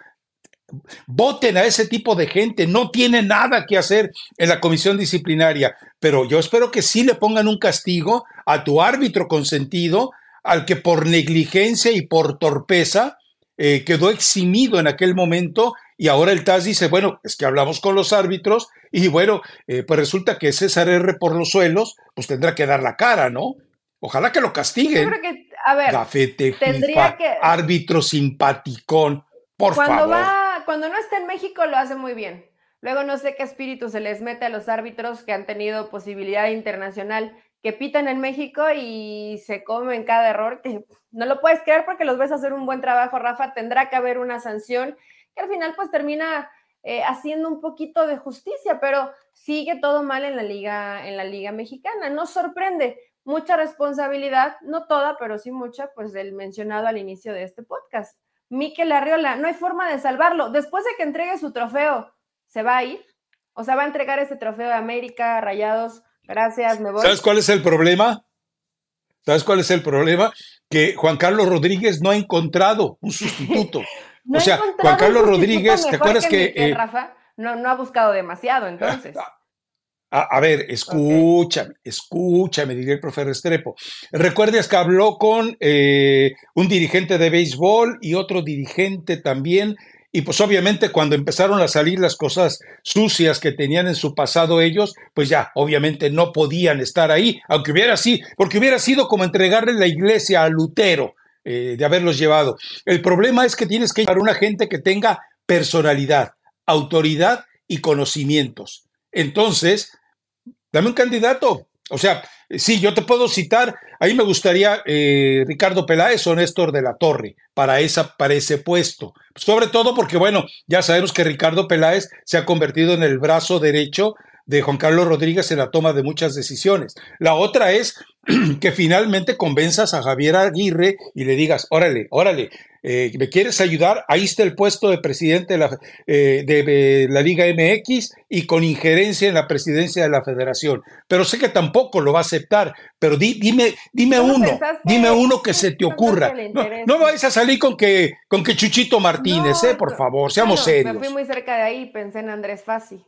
Voten a ese tipo de gente, no tiene nada que hacer en la comisión disciplinaria, pero yo espero que sí le pongan un castigo a tu árbitro consentido, al que por negligencia y por torpeza eh, quedó eximido en aquel momento y ahora el TAS dice, bueno, es que hablamos con los árbitros y bueno, eh, pues resulta que César R por los suelos, pues tendrá que dar la cara, ¿no? Ojalá que lo castiguen. Yo creo que, a ver, Gafete, FIFA, que... árbitro simpaticón, por cuando favor. Va, cuando no está en México lo hace muy bien. Luego no sé qué espíritu se les mete a los árbitros que han tenido posibilidad internacional que pitan en México y se comen cada error, que no lo puedes creer porque los ves hacer un buen trabajo, Rafa, tendrá que haber una sanción que al final pues termina eh, haciendo un poquito de justicia, pero sigue todo mal en la liga, en la liga mexicana. No sorprende, mucha responsabilidad, no toda, pero sí mucha, pues del mencionado al inicio de este podcast. Miquel Arriola, no hay forma de salvarlo. Después de que entregue su trofeo, ¿se va a ir? O sea, va a entregar ese trofeo de América, Rayados, Gracias, me voy. ¿Sabes cuál es el problema? ¿Sabes cuál es el problema? Que Juan Carlos Rodríguez no ha encontrado un sustituto. o sea, Juan Carlos Rodríguez, ¿te acuerdas que... Eh, Rafa no, no ha buscado demasiado, entonces. A, ver, escúchame, escúchame, diría el profesor Estrepo. Recuerdas que habló con eh, un dirigente de béisbol y otro dirigente también y pues obviamente cuando empezaron a salir las cosas sucias que tenían en su pasado ellos, pues ya obviamente no podían estar ahí, aunque hubiera así, porque hubiera sido como entregarle la iglesia a Lutero eh, de haberlos llevado. El problema es que tienes que llevar una gente que tenga personalidad, autoridad y conocimientos. Entonces, dame un candidato. O sea, Sí, yo te puedo citar, ahí me gustaría eh, Ricardo Peláez o Néstor de la Torre para, ese puesto. Sobre todo porque, bueno, ya sabemos que Ricardo Peláez se ha convertido en el brazo derecho de Juan Carlos Rodríguez en la toma de muchas decisiones. La otra es que finalmente convenzas a Javier Aguirre y le digas, órale, órale, eh, ¿me quieres ayudar? Ahí está el puesto de presidente de la, eh, de, la, Liga MX y con injerencia en la presidencia de la federación. Pero sé que tampoco lo va a aceptar, pero dime, dime uno, dime uno que se te ocurra. No, vais a salir con que, con que Chuchito Martínez, eh, por favor, seamos serios. Me fui muy cerca de ahí pensé en Andrés Fassi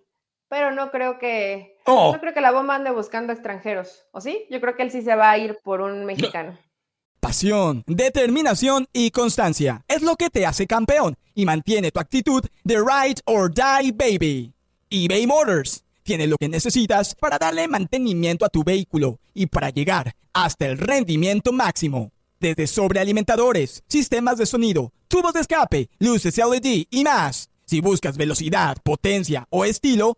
pero no creo que no creo que la bomba ande buscando extranjeros, ¿o sí? Yo creo que él sí se va a ir por un mexicano. Pasión, determinación y constancia es lo que te hace campeón y mantiene tu actitud de ride or die baby. eBay Motors tiene lo que necesitas para darle mantenimiento a tu vehículo y para llegar hasta el rendimiento máximo. Desde sobrealimentadores, sistemas de sonido, tubos de escape, luces LED y más. Si buscas velocidad, potencia o estilo,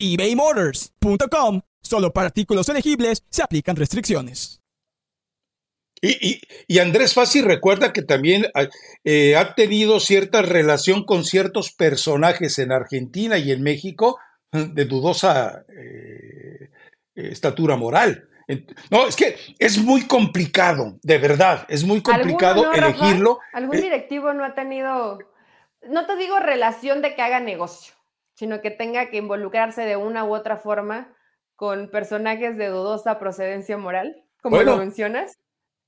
ebaymotors.com. Solo para artículos elegibles se aplican restricciones. Y, Andrés Fassi recuerda que también eh, ha tenido cierta relación con ciertos personajes en Argentina y en México de dudosa eh, estatura moral. No, es que es muy complicado, de verdad, es muy complicado elegirlo. ¿Algún eh, directivo no ha tenido, no te digo relación de que haga negocio, sino que tenga que involucrarse de una u otra forma con personajes de dudosa procedencia moral, como lo mencionas.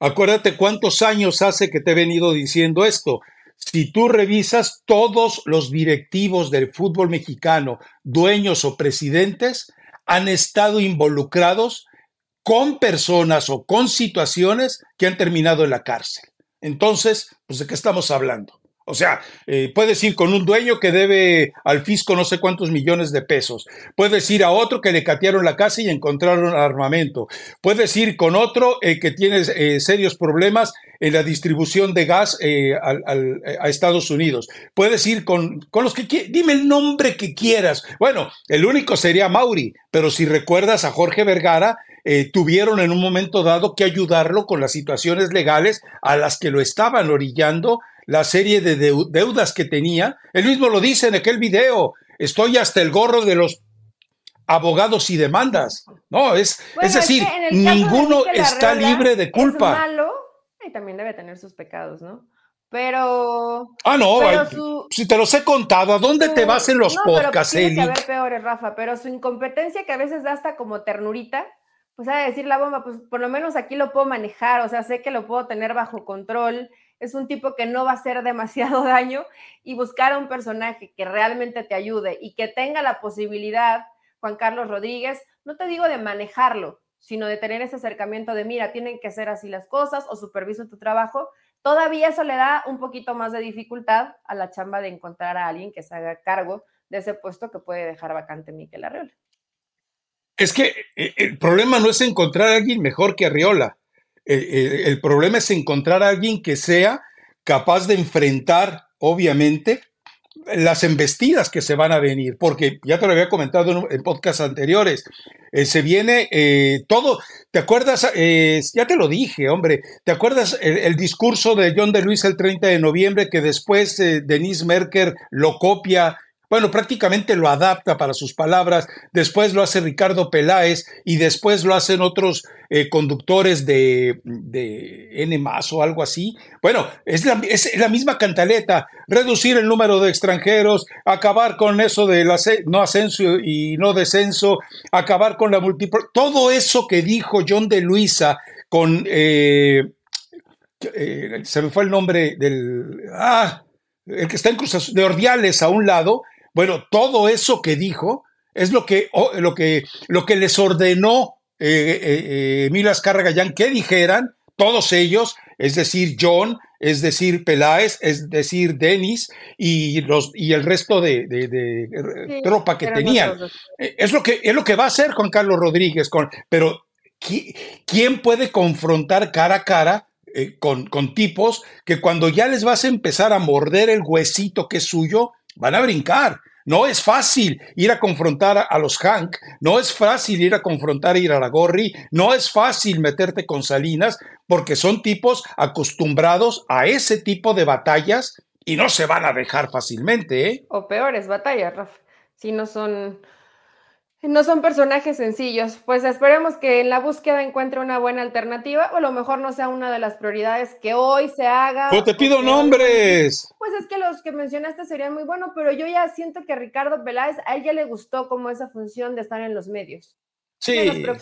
Acuérdate cuántos años hace que te he venido diciendo esto. Si tú revisas todos los directivos del fútbol mexicano, dueños o presidentes, han estado involucrados con personas o con situaciones que han terminado en la cárcel. Entonces, pues de qué estamos hablando? O sea, eh, puedes ir con un dueño que debe al fisco no sé cuántos millones de pesos. Puedes ir a otro que le catearon la casa y encontraron armamento. Puedes ir con otro eh, que tiene eh, serios problemas en la distribución de gas a Estados Unidos. Puedes ir con, con los que dime el nombre que quieras. Bueno, el único sería Mauri, pero si recuerdas a Jorge Vergara, tuvieron en un momento dado que ayudarlo con las situaciones legales a las que lo estaban orillando la serie de deudas que tenía. Él mismo lo dice en aquel video, estoy hasta el gorro de los abogados y demandas. No, es, es decir, ninguno está libre de culpa. Es malo y también debe tener sus pecados, ¿no? Pero. Ah, no, si te los he contado, ¿a dónde te vas en los podcasts, Eli? Que haber peores, Rafa, pero su incompetencia que a veces da hasta como ternurita, pues a decir la bomba, pues por lo menos aquí lo puedo manejar, o sea, sé que lo puedo tener bajo control, es un tipo que no va a hacer demasiado daño y buscar a un personaje que realmente te ayude y que tenga la posibilidad, Juan Carlos Rodríguez, no te digo de manejarlo, sino de tener ese acercamiento de, mira, tienen que ser así las cosas o superviso tu trabajo, todavía eso le da un poquito más de dificultad a la chamba de encontrar a alguien que se haga cargo de ese puesto que puede dejar vacante Miquel Arriola. Es que eh, el problema no es encontrar a alguien mejor que Arriola. El, problema es encontrar a alguien que sea capaz de enfrentar, obviamente, las embestidas que se van a venir, porque ya te lo había comentado en, podcasts anteriores, eh, se viene eh, todo, ¿te acuerdas? Eh, ya te lo dije, hombre, ¿te acuerdas el, discurso de John de Luis el 30 de noviembre que después Denise Merker lo copia bueno, prácticamente lo adapta para sus palabras, después lo hace Ricardo Peláez y después lo hacen otros eh, conductores de, N o algo así. Bueno, es la, misma cantaleta, reducir el número de extranjeros, acabar con eso de no ascenso y no descenso, acabar con la multiple... Todo eso que dijo John de Luisa con... Eh, eh, se me fue el nombre del... Ah, el que está en Cruz de Ordiales a un lado, bueno, todo eso que dijo es lo que, lo que, lo que les ordenó eh, eh, Emilio Azcárraga Gallán, que dijeran, todos ellos, es decir, John, es decir, Peláez, es decir, Denis y, los, y el resto de, tropa que tenían. Es lo que, es lo que va a hacer Juan Carlos Rodríguez, con, pero ¿quién puede confrontar cara a cara eh, con, con, tipos que cuando ya les vas a empezar a morder el huesito que es suyo, van a brincar? No es fácil ir a confrontar a los Hank, no es fácil ir a confrontar a Iraragorri, no es fácil meterte con Salinas, porque son tipos acostumbrados a ese tipo de batallas y no se van a dejar fácilmente. ¿eh? O peores batallas, Rafa, si no son no son personajes sencillos, pues esperemos que en la búsqueda encuentre una buena alternativa o a lo mejor no sea una de las prioridades que hoy se haga. Pero te pido nombres. Pues es que los que mencionaste serían muy buenos, pero yo ya siento que Ricardo Peláez, a él ya le gustó como esa función de estar en los medios. Sí, dentro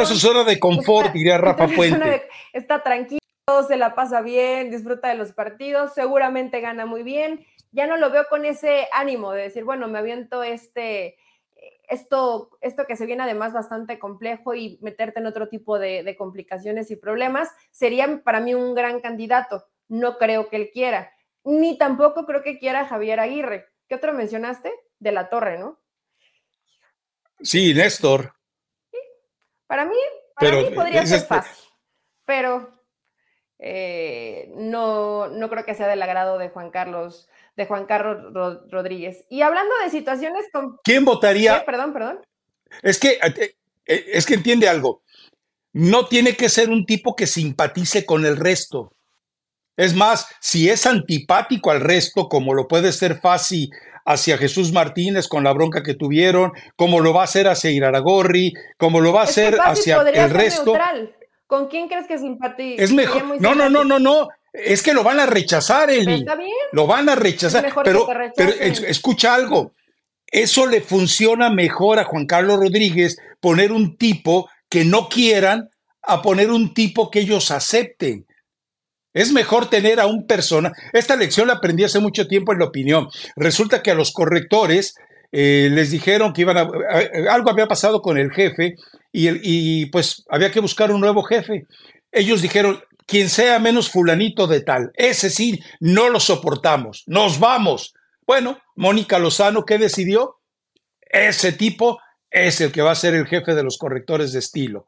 de su zona de confort, diría Rafa Puente. está tranquilo, se la pasa bien, disfruta de los partidos, seguramente gana muy bien. Ya no lo veo con ese ánimo de decir, bueno, me aviento este esto, esto que se viene además bastante complejo y meterte en otro tipo de, complicaciones y problemas, sería para mí un gran candidato. No creo que él quiera, ni tampoco creo que quiera Javier Aguirre. ¿Qué otro mencionaste? De la Torre, ¿no? Sí, Néstor. Para mí, para mí podría ser este fácil, pero eh, no, no creo que sea del agrado de Juan Carlos de Juan Carlos Rodríguez. Y hablando de situaciones con... ¿Quién votaría? Perdón, perdón. Es que, eh, eh, es que entiende algo. No tiene que ser un tipo que simpatice con el resto. Es más, si es antipático al resto, como lo puede ser fácil hacia Jesús Martínez con la bronca que tuvieron, como lo va a hacer hacia Iraragorri, como lo va a hacer hacia el resto. ¿Con quién crees que simpatiza? Es mejor. No, no, no, no, no. Es que lo van a rechazar, Eli. Está bien. Lo van a rechazar. pero, pero escucha algo. Eso le funciona mejor a Juan Carlos Rodríguez poner un tipo que no quieran a poner un tipo que ellos acepten. Es mejor tener a un persona. Esta lección la aprendí hace mucho tiempo en la opinión. Resulta que a los correctores eh, les dijeron que iban a, algo había pasado con el jefe y, y pues había que buscar un nuevo jefe. Ellos dijeron, quien sea menos fulanito de tal. Ese sí, no lo soportamos. Nos vamos. Bueno, Mónica Lozano, ¿qué decidió? Ese tipo es el que va a ser el jefe de los correctores de estilo.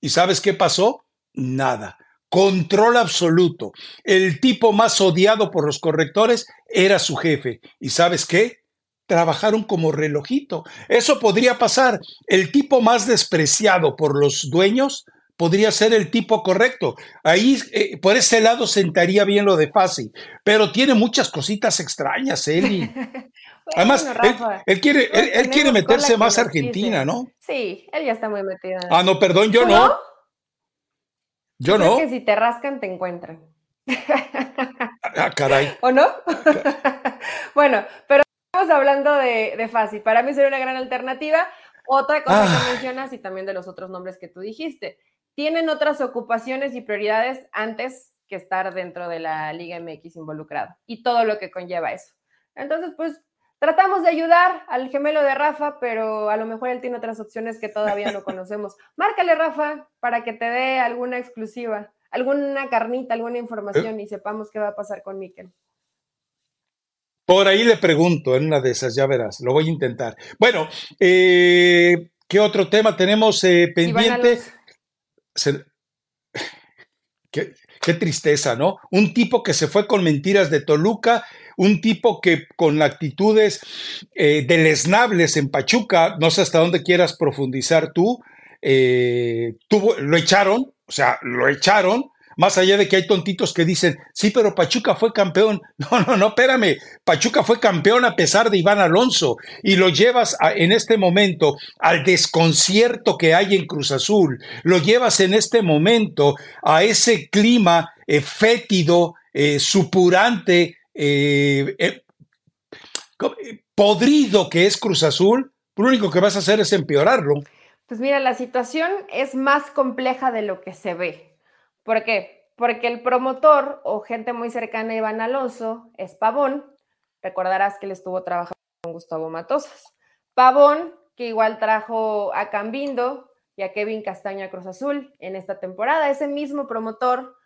¿Y sabes qué pasó? Nada. Control absoluto. El tipo más odiado por los correctores era su jefe. ¿Y sabes qué? Trabajaron como relojito. Eso podría pasar. El tipo más despreciado por los dueños podría ser el tipo correcto. Ahí, eh, por ese lado, sentaría bien lo de fácil, pero tiene muchas cositas extrañas, Eli. Además, él, quiere, él, quiere meterse más a Argentina, ¿no? Sí, él ya está muy metido. Ah, no, perdón, yo no? Yo no. que si te rascan, te encuentran. ah, caray. ¿O no? bueno, pero estamos hablando de, de fácil. Para mí sería una gran alternativa. Otra cosa que ah. mencionas y también de los otros nombres que tú dijiste tienen otras ocupaciones y prioridades antes que estar dentro de la Liga MX involucrado y todo lo que conlleva eso. Entonces, pues tratamos de ayudar al gemelo de Rafa, pero a lo mejor él tiene otras opciones que todavía no conocemos. Márcale, Rafa, para que te dé alguna exclusiva, alguna carnita, alguna información y sepamos qué va a pasar con Miquel. Por ahí le pregunto en una de esas, ya verás, lo voy a intentar. Bueno, eh, ¿qué otro tema tenemos eh, pendiente? Qué, tristeza, ¿no? Un tipo que se fue con mentiras de Toluca, un tipo que con actitudes eh, deleznables en Pachuca, no sé hasta dónde quieras profundizar tú, eh, tuvo, lo echaron, o sea, lo echaron, más allá de que hay tontitos que dicen, sí, pero Pachuca fue campeón. No, no, no, espérame. Pachuca fue campeón a pesar de Iván Alonso y lo llevas en este momento al desconcierto que hay en Cruz Azul. Lo llevas en este momento a ese clima eh, fétido, eh, supurante, eh, podrido que es Cruz Azul. Lo único que vas a hacer es empeorarlo. Pues mira, la situación es más compleja de lo que se ve. ¿Por qué? Porque el promotor o gente muy cercana a Iván Alonso es Pavón. Recordarás que él estuvo trabajando con Gustavo Matosas. Pavón, que igual trajo a Cambindo, y a Kevin Castaña Cruz Azul en esta temporada. Ese mismo promotor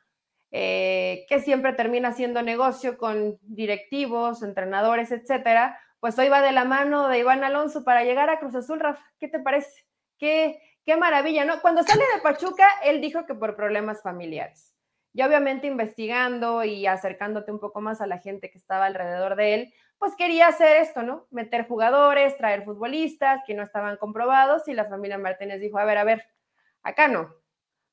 eh, que siempre termina haciendo negocio con directivos, entrenadores, etcétera, pues hoy va de la mano de Iván Alonso para llegar a Cruz Azul, Rafa. ¿Qué te parece? Qué, qué maravilla, ¿no? Cuando sale de Pachuca, él dijo que por problemas familiares. Y obviamente investigando y acercándote un poco más a la gente que estaba alrededor de él, pues quería hacer esto, ¿no? Meter jugadores, traer futbolistas que no estaban comprobados y la familia Martínez dijo, a ver, a ver, acá no,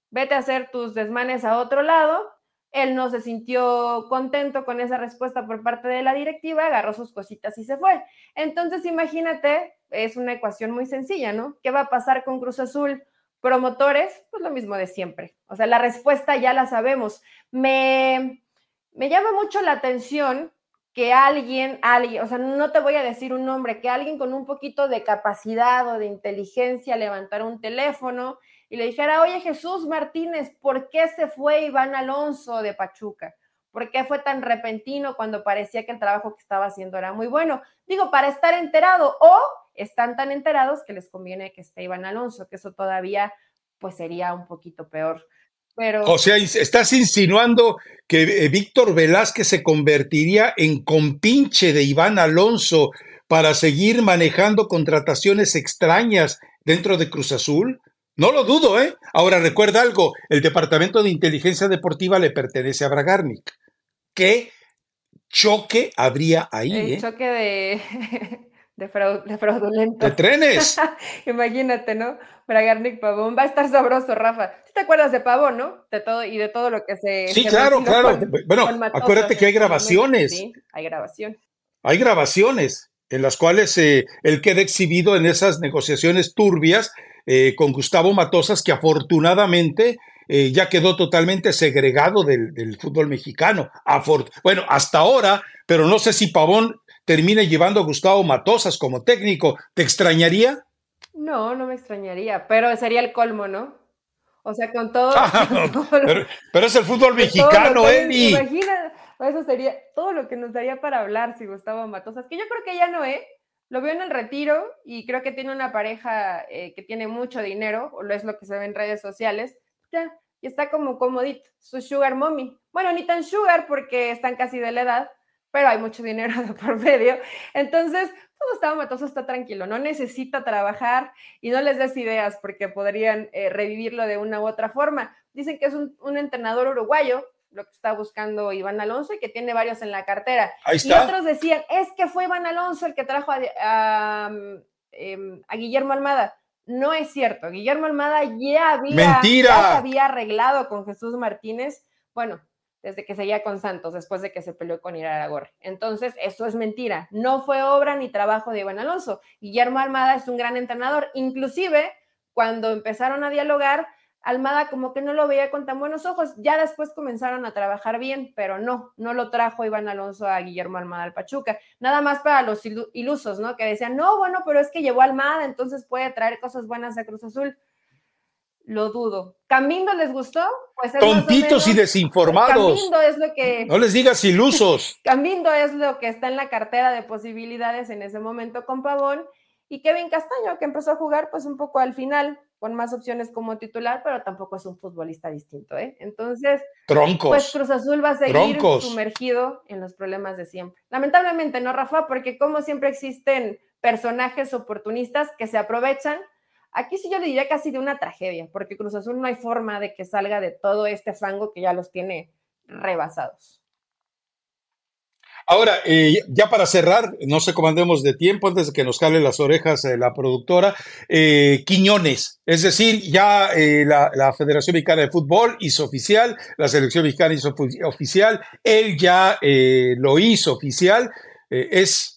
vete a hacer tus desmanes a otro lado. Él no se sintió contento con esa respuesta por parte de la directiva, agarró sus cositas y se fue. Entonces, imagínate, es una ecuación muy sencilla, ¿no? ¿Qué va a pasar con Cruz Azul? Promotores, pues lo mismo de siempre. O sea, la respuesta ya la sabemos. Me, me llama mucho la atención que alguien, alguien, o sea, no te voy a decir un nombre, que alguien con un poquito de capacidad o de inteligencia levantara un teléfono y le dijera, oye Jesús Martínez, ¿por qué se fue Iván Alonso de Pachuca? ¿Por qué fue tan repentino cuando parecía que el trabajo que estaba haciendo era muy bueno? Digo, para estar enterado o están tan enterados que les conviene que esté Iván Alonso, que eso todavía pues sería un poquito peor. O sea, estás insinuando que eh, Víctor Velázquez se convertiría en compinche de Iván Alonso para seguir manejando contrataciones extrañas dentro de Cruz Azul. No lo dudo, ¿eh? Ahora recuerda algo, el Departamento de Inteligencia Deportiva le pertenece a Bragarnik. ¿Qué choque habría ahí? El eh? choque de, de, fraudulento. De trenes. Imagínate, ¿no? Bragarnik Pavón. Va a estar sabroso, Rafa. te acuerdas de Pavón, no? De todo y de todo lo que se. Sí, claro, claro. bueno, acuérdate que hay grabaciones. Sí, hay grabaciones. Hay grabaciones en las cuales eh, él queda exhibido en esas negociaciones turbias eh, con Gustavo Matosas, que afortunadamente eh, ya quedó totalmente segregado del, del fútbol mexicano. bueno, hasta ahora, pero no sé si Pavón termine llevando a Gustavo Matosas como técnico. ¿Te extrañaría? No, no me extrañaría, pero sería el colmo, ¿no? O sea, con todo. pero, es el fútbol mexicano, Eddie. Imagina, eso sería todo lo que nos daría para hablar si Gustavo Matosas, que yo creo que ya no, ¿eh? Lo veo en el retiro y creo que tiene una pareja eh, que tiene mucho dinero, o lo es lo que se ve en redes sociales. Ya, y está como comodito, su sugar mommy. Bueno, ni tan sugar porque están casi de la edad, pero hay mucho dinero por medio. Entonces, pues, Gustavo Matoso está tranquilo, no necesita trabajar y no les des ideas porque podrían eh, revivirlo de una u otra forma. Dicen que es un, entrenador uruguayo, lo que está buscando Iván Alonso y que tiene varios en la cartera. Y otros decían, es que fue Iván Alonso el que trajo a, em, Guillermo Almada. No es cierto, Guillermo Almada ya había, ya se había arreglado con Jesús Martínez. Bueno, desde que seguía con Santos, después de que se peleó con Iraragorri. Entonces, eso es mentira. No fue obra ni trabajo de Iván Alonso. Guillermo Almada es un gran entrenador. Inclusive, cuando empezaron a dialogar, Almada como que no lo veía con tan buenos ojos. Ya después comenzaron a trabajar bien, pero no, no lo trajo Iván Alonso a Guillermo Almada al Pachuca. Nada más para los ilusos, ¿no? Que decían, no, bueno, pero es que llevó Almada, entonces puede traer cosas buenas a Cruz Azul lo dudo. ¿Cambindo les gustó? Pues Tontitos y desinformados. Cambindo es lo que. No les digas ilusos. Cambindo es lo que está en la cartera de posibilidades en ese momento con Pavón. Y Kevin Castaño, que empezó a jugar pues un poco al final, con más opciones como titular, pero tampoco es un futbolista distinto, ¿eh? Entonces, Troncos. pues Cruz Azul va a seguir sumergido en los problemas de siempre. Lamentablemente no, Rafa, porque como siempre existen personajes oportunistas que se aprovechan Aquí sí yo le diría casi de una tragedia, porque Cruz Azul no hay forma de que salga de todo este fango que ya los tiene rebasados. Ahora, eh, ya para cerrar, no sé cómo andemos de tiempo antes de que nos cale las orejas eh, la productora, eh, Quiñones, es decir, ya la, la, Federación Mexicana de Fútbol hizo oficial, la Selección Mexicana hizo oficial, él ya lo hizo oficial, es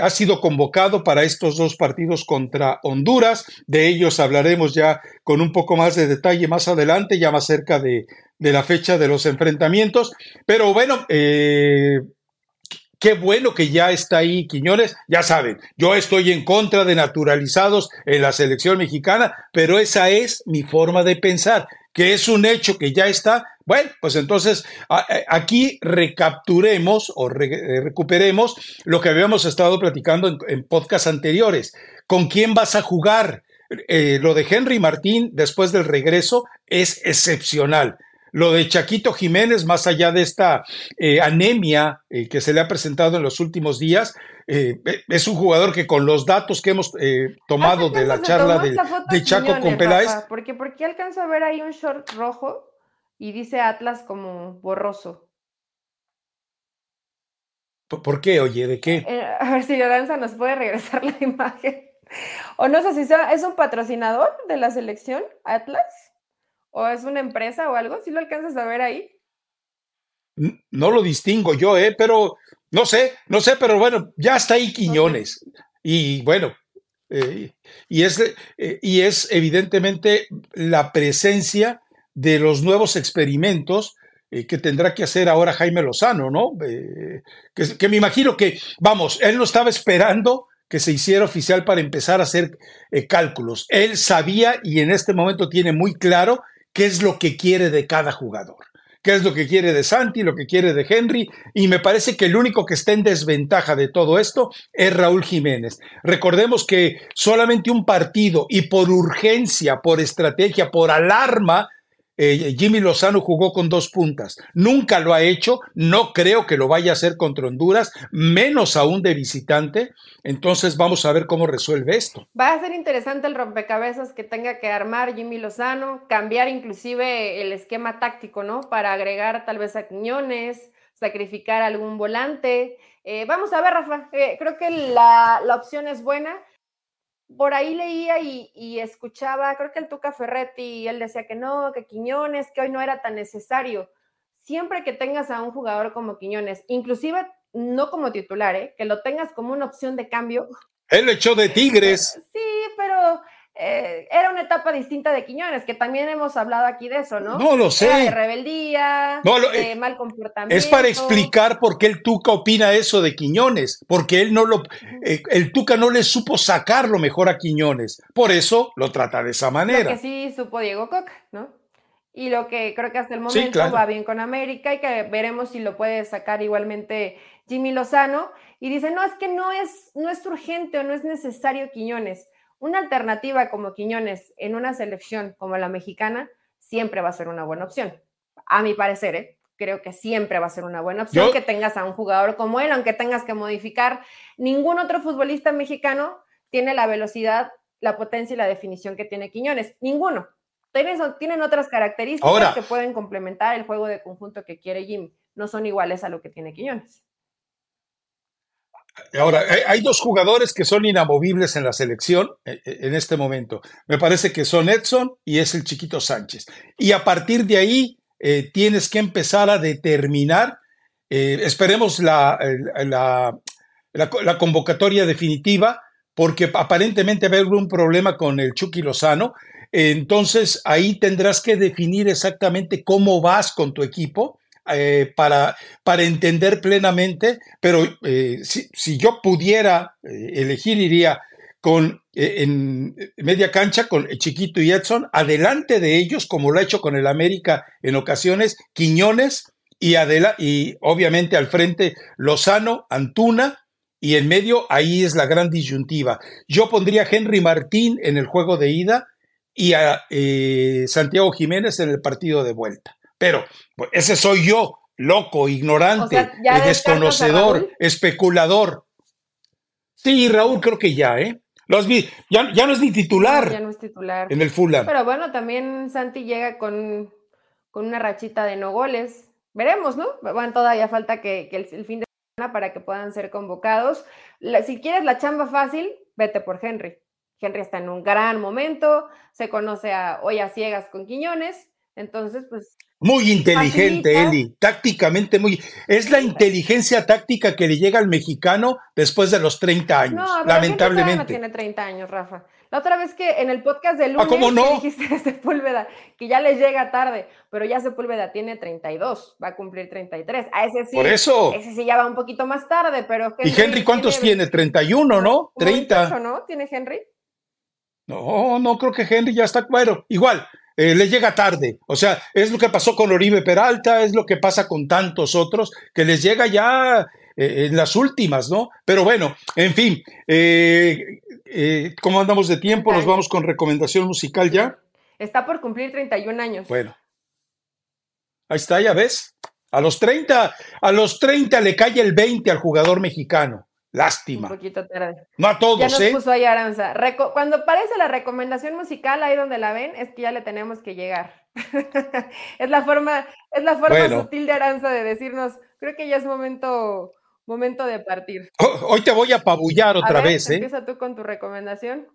ha sido convocado para estos dos partidos contra Honduras. De ellos hablaremos ya con un poco más de detalle más adelante, ya más cerca de, la fecha de los enfrentamientos. Pero bueno, eh, Qué bueno que ya está ahí Quiñones. Ya saben, yo estoy en contra de naturalizados en la selección mexicana, pero esa es mi forma de pensar, que es un hecho que ya está. Bueno, pues entonces aquí recapturemos o eh, recuperemos lo que habíamos estado platicando en, podcasts anteriores. ¿Con quién vas a jugar? eh, lo de Henry Martín después del regreso es excepcional. Lo de Chaquito Jiménez, más allá de esta eh, anemia eh, que se le ha presentado en los últimos días, es un jugador que con los datos que hemos tomado de la charla de, Chaco con Peláez. porque, porque alcanzo a ver ahí un short rojo y dice Atlas como borroso. ¿Por qué? Oye, ¿de qué? a ver si Lorenza nos puede regresar la imagen. O no sé si es un patrocinador de la selección, Atlas, o es una empresa o algo, si lo alcanzas a ver ahí. No lo distingo yo, ¿eh? Pero no sé, no sé, pero bueno, ya está ahí Quiñones. Y bueno, eh, y, es, eh, y es evidentemente la presencia de los nuevos experimentos eh, que tendrá que hacer ahora Jaime Lozano, ¿no? que, que, me imagino que, vamos, él no estaba esperando que se hiciera oficial para empezar a hacer cálculos. Él sabía y en este momento tiene muy claro qué es lo que quiere de cada jugador, qué es lo que quiere de Santi, lo que quiere de Henry, y me parece que el único que está en desventaja de todo esto es Raúl Jiménez. Recordemos que solamente un partido y por urgencia, por estrategia, por alarma, eh, Jimmy Lozano jugó con dos puntas. Nunca lo ha hecho, no creo que lo vaya a hacer contra Honduras, menos aún de visitante. Entonces vamos a ver cómo resuelve esto. Va a ser interesante el rompecabezas que tenga que armar Jimmy Lozano, cambiar inclusive el esquema táctico, ¿no? Para agregar tal vez a Quiñones, sacrificar algún volante. Eh, vamos a ver, Rafa, eh, creo que la, la opción es buena por ahí leía y, escuchaba, creo que el Tuca Ferretti, él decía que no, que Quiñones, que hoy no era tan necesario. Siempre que tengas a un jugador como Quiñones, inclusive no como titular, ¿eh? que lo tengas como una opción de cambio. Él lo echó de Tigres. Sí, pero eh, era una etapa distinta de Quiñones, que también hemos hablado aquí de eso, ¿no? No lo sé. de rebeldía, de eh, mal comportamiento. Es para explicar por qué el Tuca opina eso de Quiñones, porque él no lo, eh, el Tuca no le supo sacar lo mejor a Quiñones, por eso lo trata de esa manera. Lo que sí supo Diego Coca, ¿no? Y lo que creo que hasta el momento va bien con América y que veremos si lo puede sacar igualmente Jimmy Lozano. Y dice, no, es que no es, no es urgente o no es necesario Quiñones una alternativa como Quiñones en una selección como la mexicana siempre va a ser una buena opción. A mi parecer, ¿eh? creo que siempre va a ser una buena opción que tengas a un jugador como él, aunque tengas que modificar. Ningún otro futbolista mexicano tiene la velocidad, la potencia y la definición que tiene Quiñones. Ninguno. Tienen, otras características que pueden complementar el juego de conjunto que quiere Jimmy. No son iguales a lo que tiene Quiñones. Ahora, hay dos jugadores que son inamovibles en la selección eh, eh, en este momento. Me parece que son Edson y es el chiquito Sánchez. Y a partir de ahí eh, tienes que empezar a determinar, esperemos la, la, la, convocatoria definitiva, porque aparentemente va a haber un problema con el Chucky Lozano. Entonces ahí tendrás que definir exactamente cómo vas con tu equipo eh, para, para entender plenamente, pero eh, si, yo pudiera eh, elegir, iría con en media cancha con Chiquito y Edson, adelante de ellos, como lo ha hecho con el América en ocasiones, Quiñones y, Adela, y obviamente al frente Lozano, Antuna, y en medio ahí es la gran disyuntiva. Yo pondría a Henry Martín en el juego de ida y a Santiago Jiménez en el partido de vuelta. Pero pues, ese soy yo, loco, ignorante, desconocedor, especulador. Sí, Raúl, creo que ya, ¿eh? Los vi, ya, ya, no es ni titular. ya no es titular. En el Fulham. Pero bueno, también Santi llega con, con una rachita de no goles. Veremos, ¿no? Bueno, todavía falta que, el, fin de semana para que puedan ser convocados. si quieres la chamba fácil, vete por Henry. Henry está en un gran momento, se conoce a hoy a ciegas con Quiñones, entonces, pues muy inteligente, Eli, tácticamente muy... Es la inteligencia táctica que le llega al mexicano después de los 30 años, no, lamentablemente. No tiene 30 años, Rafa. La otra vez que en el podcast de lunes ¿cómo no? dijiste a Sepúlveda que ya le llega tarde, pero ya Sepúlveda tiene 32, va a cumplir 33. A ese sí. Por eso. Ese sí ya va un poquito más tarde, pero ¿Y Henry cuántos tiene? 31, ¿no? 30. ¿no? ¿Tiene Henry? No, no creo que Henry ya está, bueno, igual, eh, le llega tarde. O sea, es lo que pasó con Oribe Peralta, es lo que pasa con tantos otros, que les llega ya eh, en las últimas, ¿no? Pero bueno, en fin, eh, eh, ¿cómo andamos de tiempo? Nos vamos con recomendación musical ya. Está por cumplir 31 años. Bueno. Ahí está, ya ves. A los 30, a los 30 le cae el 20 al jugador mexicano. Lástima. Un poquito tarde. No a todos, ya nos ¿eh? puso ahí Aranza. Reco- Cuando aparece la recomendación musical, ahí donde la ven, es que ya le tenemos que llegar. es la forma, es la forma Bueno. sutil de Aranza de decirnos, creo que ya es momento, momento de partir. Ho- Hoy te voy a apabullar A otra ver, vez, ¿eh? Empieza tú con tu recomendación.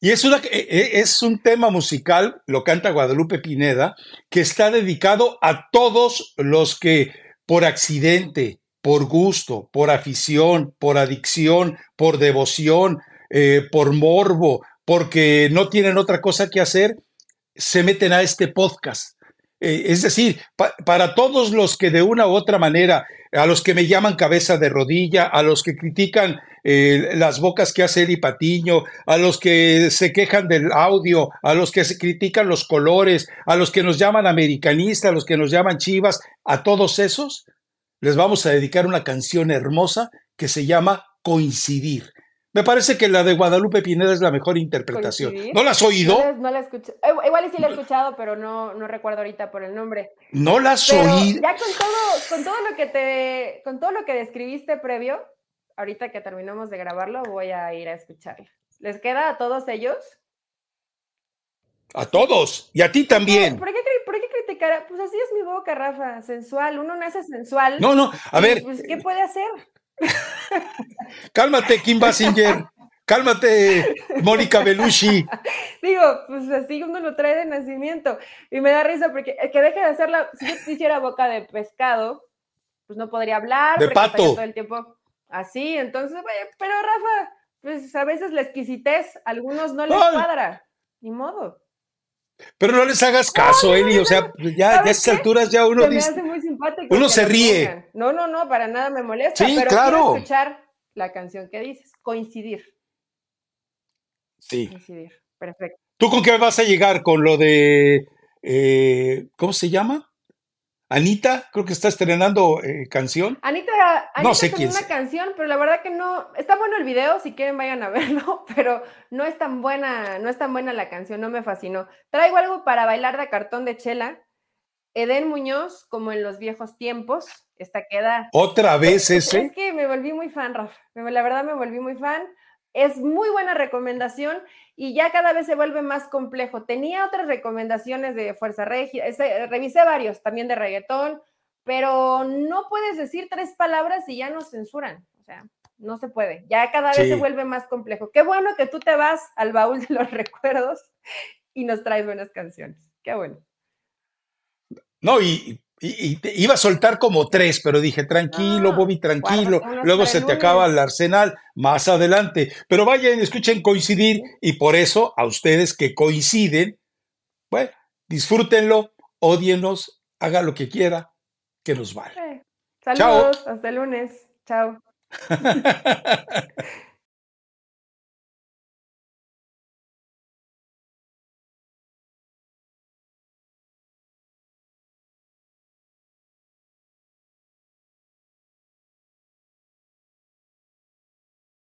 Y es, una, eh, eh, es un tema musical, lo canta Guadalupe Pineda, que está dedicado a todos los que por accidente, por gusto, por afición, por adicción, por devoción, eh, por morbo, porque no tienen otra cosa que hacer, se meten a este podcast. Eh, es decir, pa- para todos los que de una u otra manera, a los que me llaman cabeza de rodilla, a los que critican eh, las bocas que hace Eli Patiño, a los que se quejan del audio, a los que se critican los colores, a los que nos llaman americanistas, a los que nos llaman chivas, a todos esos les vamos a dedicar una canción hermosa que se llama Coincidir. Me parece que la de Guadalupe Pineda es la mejor interpretación. ¿Coincidir? ¿No la has oído? No la, no la escuché. Eh, Igual sí la he escuchado, pero no, no recuerdo ahorita por el nombre. ¿No la has oído? ya con todo, con todo lo que te, con todo lo que describiste previo, ahorita que terminamos de grabarlo, voy a ir a escucharlo. ¿Les queda a todos ellos? A todos. Y a ti también. ¿Por qué, por qué criticar? Pues así es mi boca, Rafa, sensual. Uno nace sensual. No, no. A ver, Pues, ¿qué puede hacer? cálmate, Kim Basinger. Cálmate, Mónica Belushi. Digo, pues así uno lo trae de nacimiento. Y me da risa porque el que deje de hacerla, si yo hiciera boca de pescado, pues no podría hablar. De pato. todo el tiempo así. Entonces, pero Rafa, pues a veces la exquisitez, a algunos no les Ay. cuadra. Ni modo. Pero no les hagas caso, Eli. O sea, ya, ya a ¿Sabes estas qué? alturas ya uno Se me dice. hace muy simpático. uno se ríe. pongan. No, no, no, para nada me molesta. Sí, pero claro. quiero escuchar la canción que dices. Coincidir. Sí. Coincidir. Perfecto. ¿Tú con qué vas a llegar? ¿Con lo de. eh, ¿Cómo se llama? Anita, creo que está estrenando eh, canción. Anita, Anita No sé quién una sea. canción, pero la verdad que no, está bueno el video, si quieren vayan a verlo, pero no es tan buena, no es tan buena la canción, no me fascinó. Traigo algo para bailar de cartón de chela. Eden Muñoz, como en los viejos tiempos, esta queda. Otra vez Es ese. que me volví muy fan, Rafa. La verdad me volví muy fan. Es muy buena recomendación y ya cada vez se vuelve más complejo. Tenía otras recomendaciones de Fuerza Regia, ese- revisé varios también de reggaetón, pero no puedes decir tres palabras y ya nos censuran. O sea, no se puede. Ya cada vez Sí. se vuelve más complejo. Qué bueno que tú te vas al baúl de los recuerdos y nos traes buenas canciones. Qué bueno. No, y, y- y te- iba a soltar como tres, pero dije, tranquilo, No, Bobby, tranquilo. Luego se te acaba el arsenal más adelante. Pero vayan, escuchen coincidir y por eso a ustedes que coinciden, bueno, disfrútenlo, ódienos, haga lo que quiera, que nos vale. Eh, Saludos, hasta el lunes. Chao.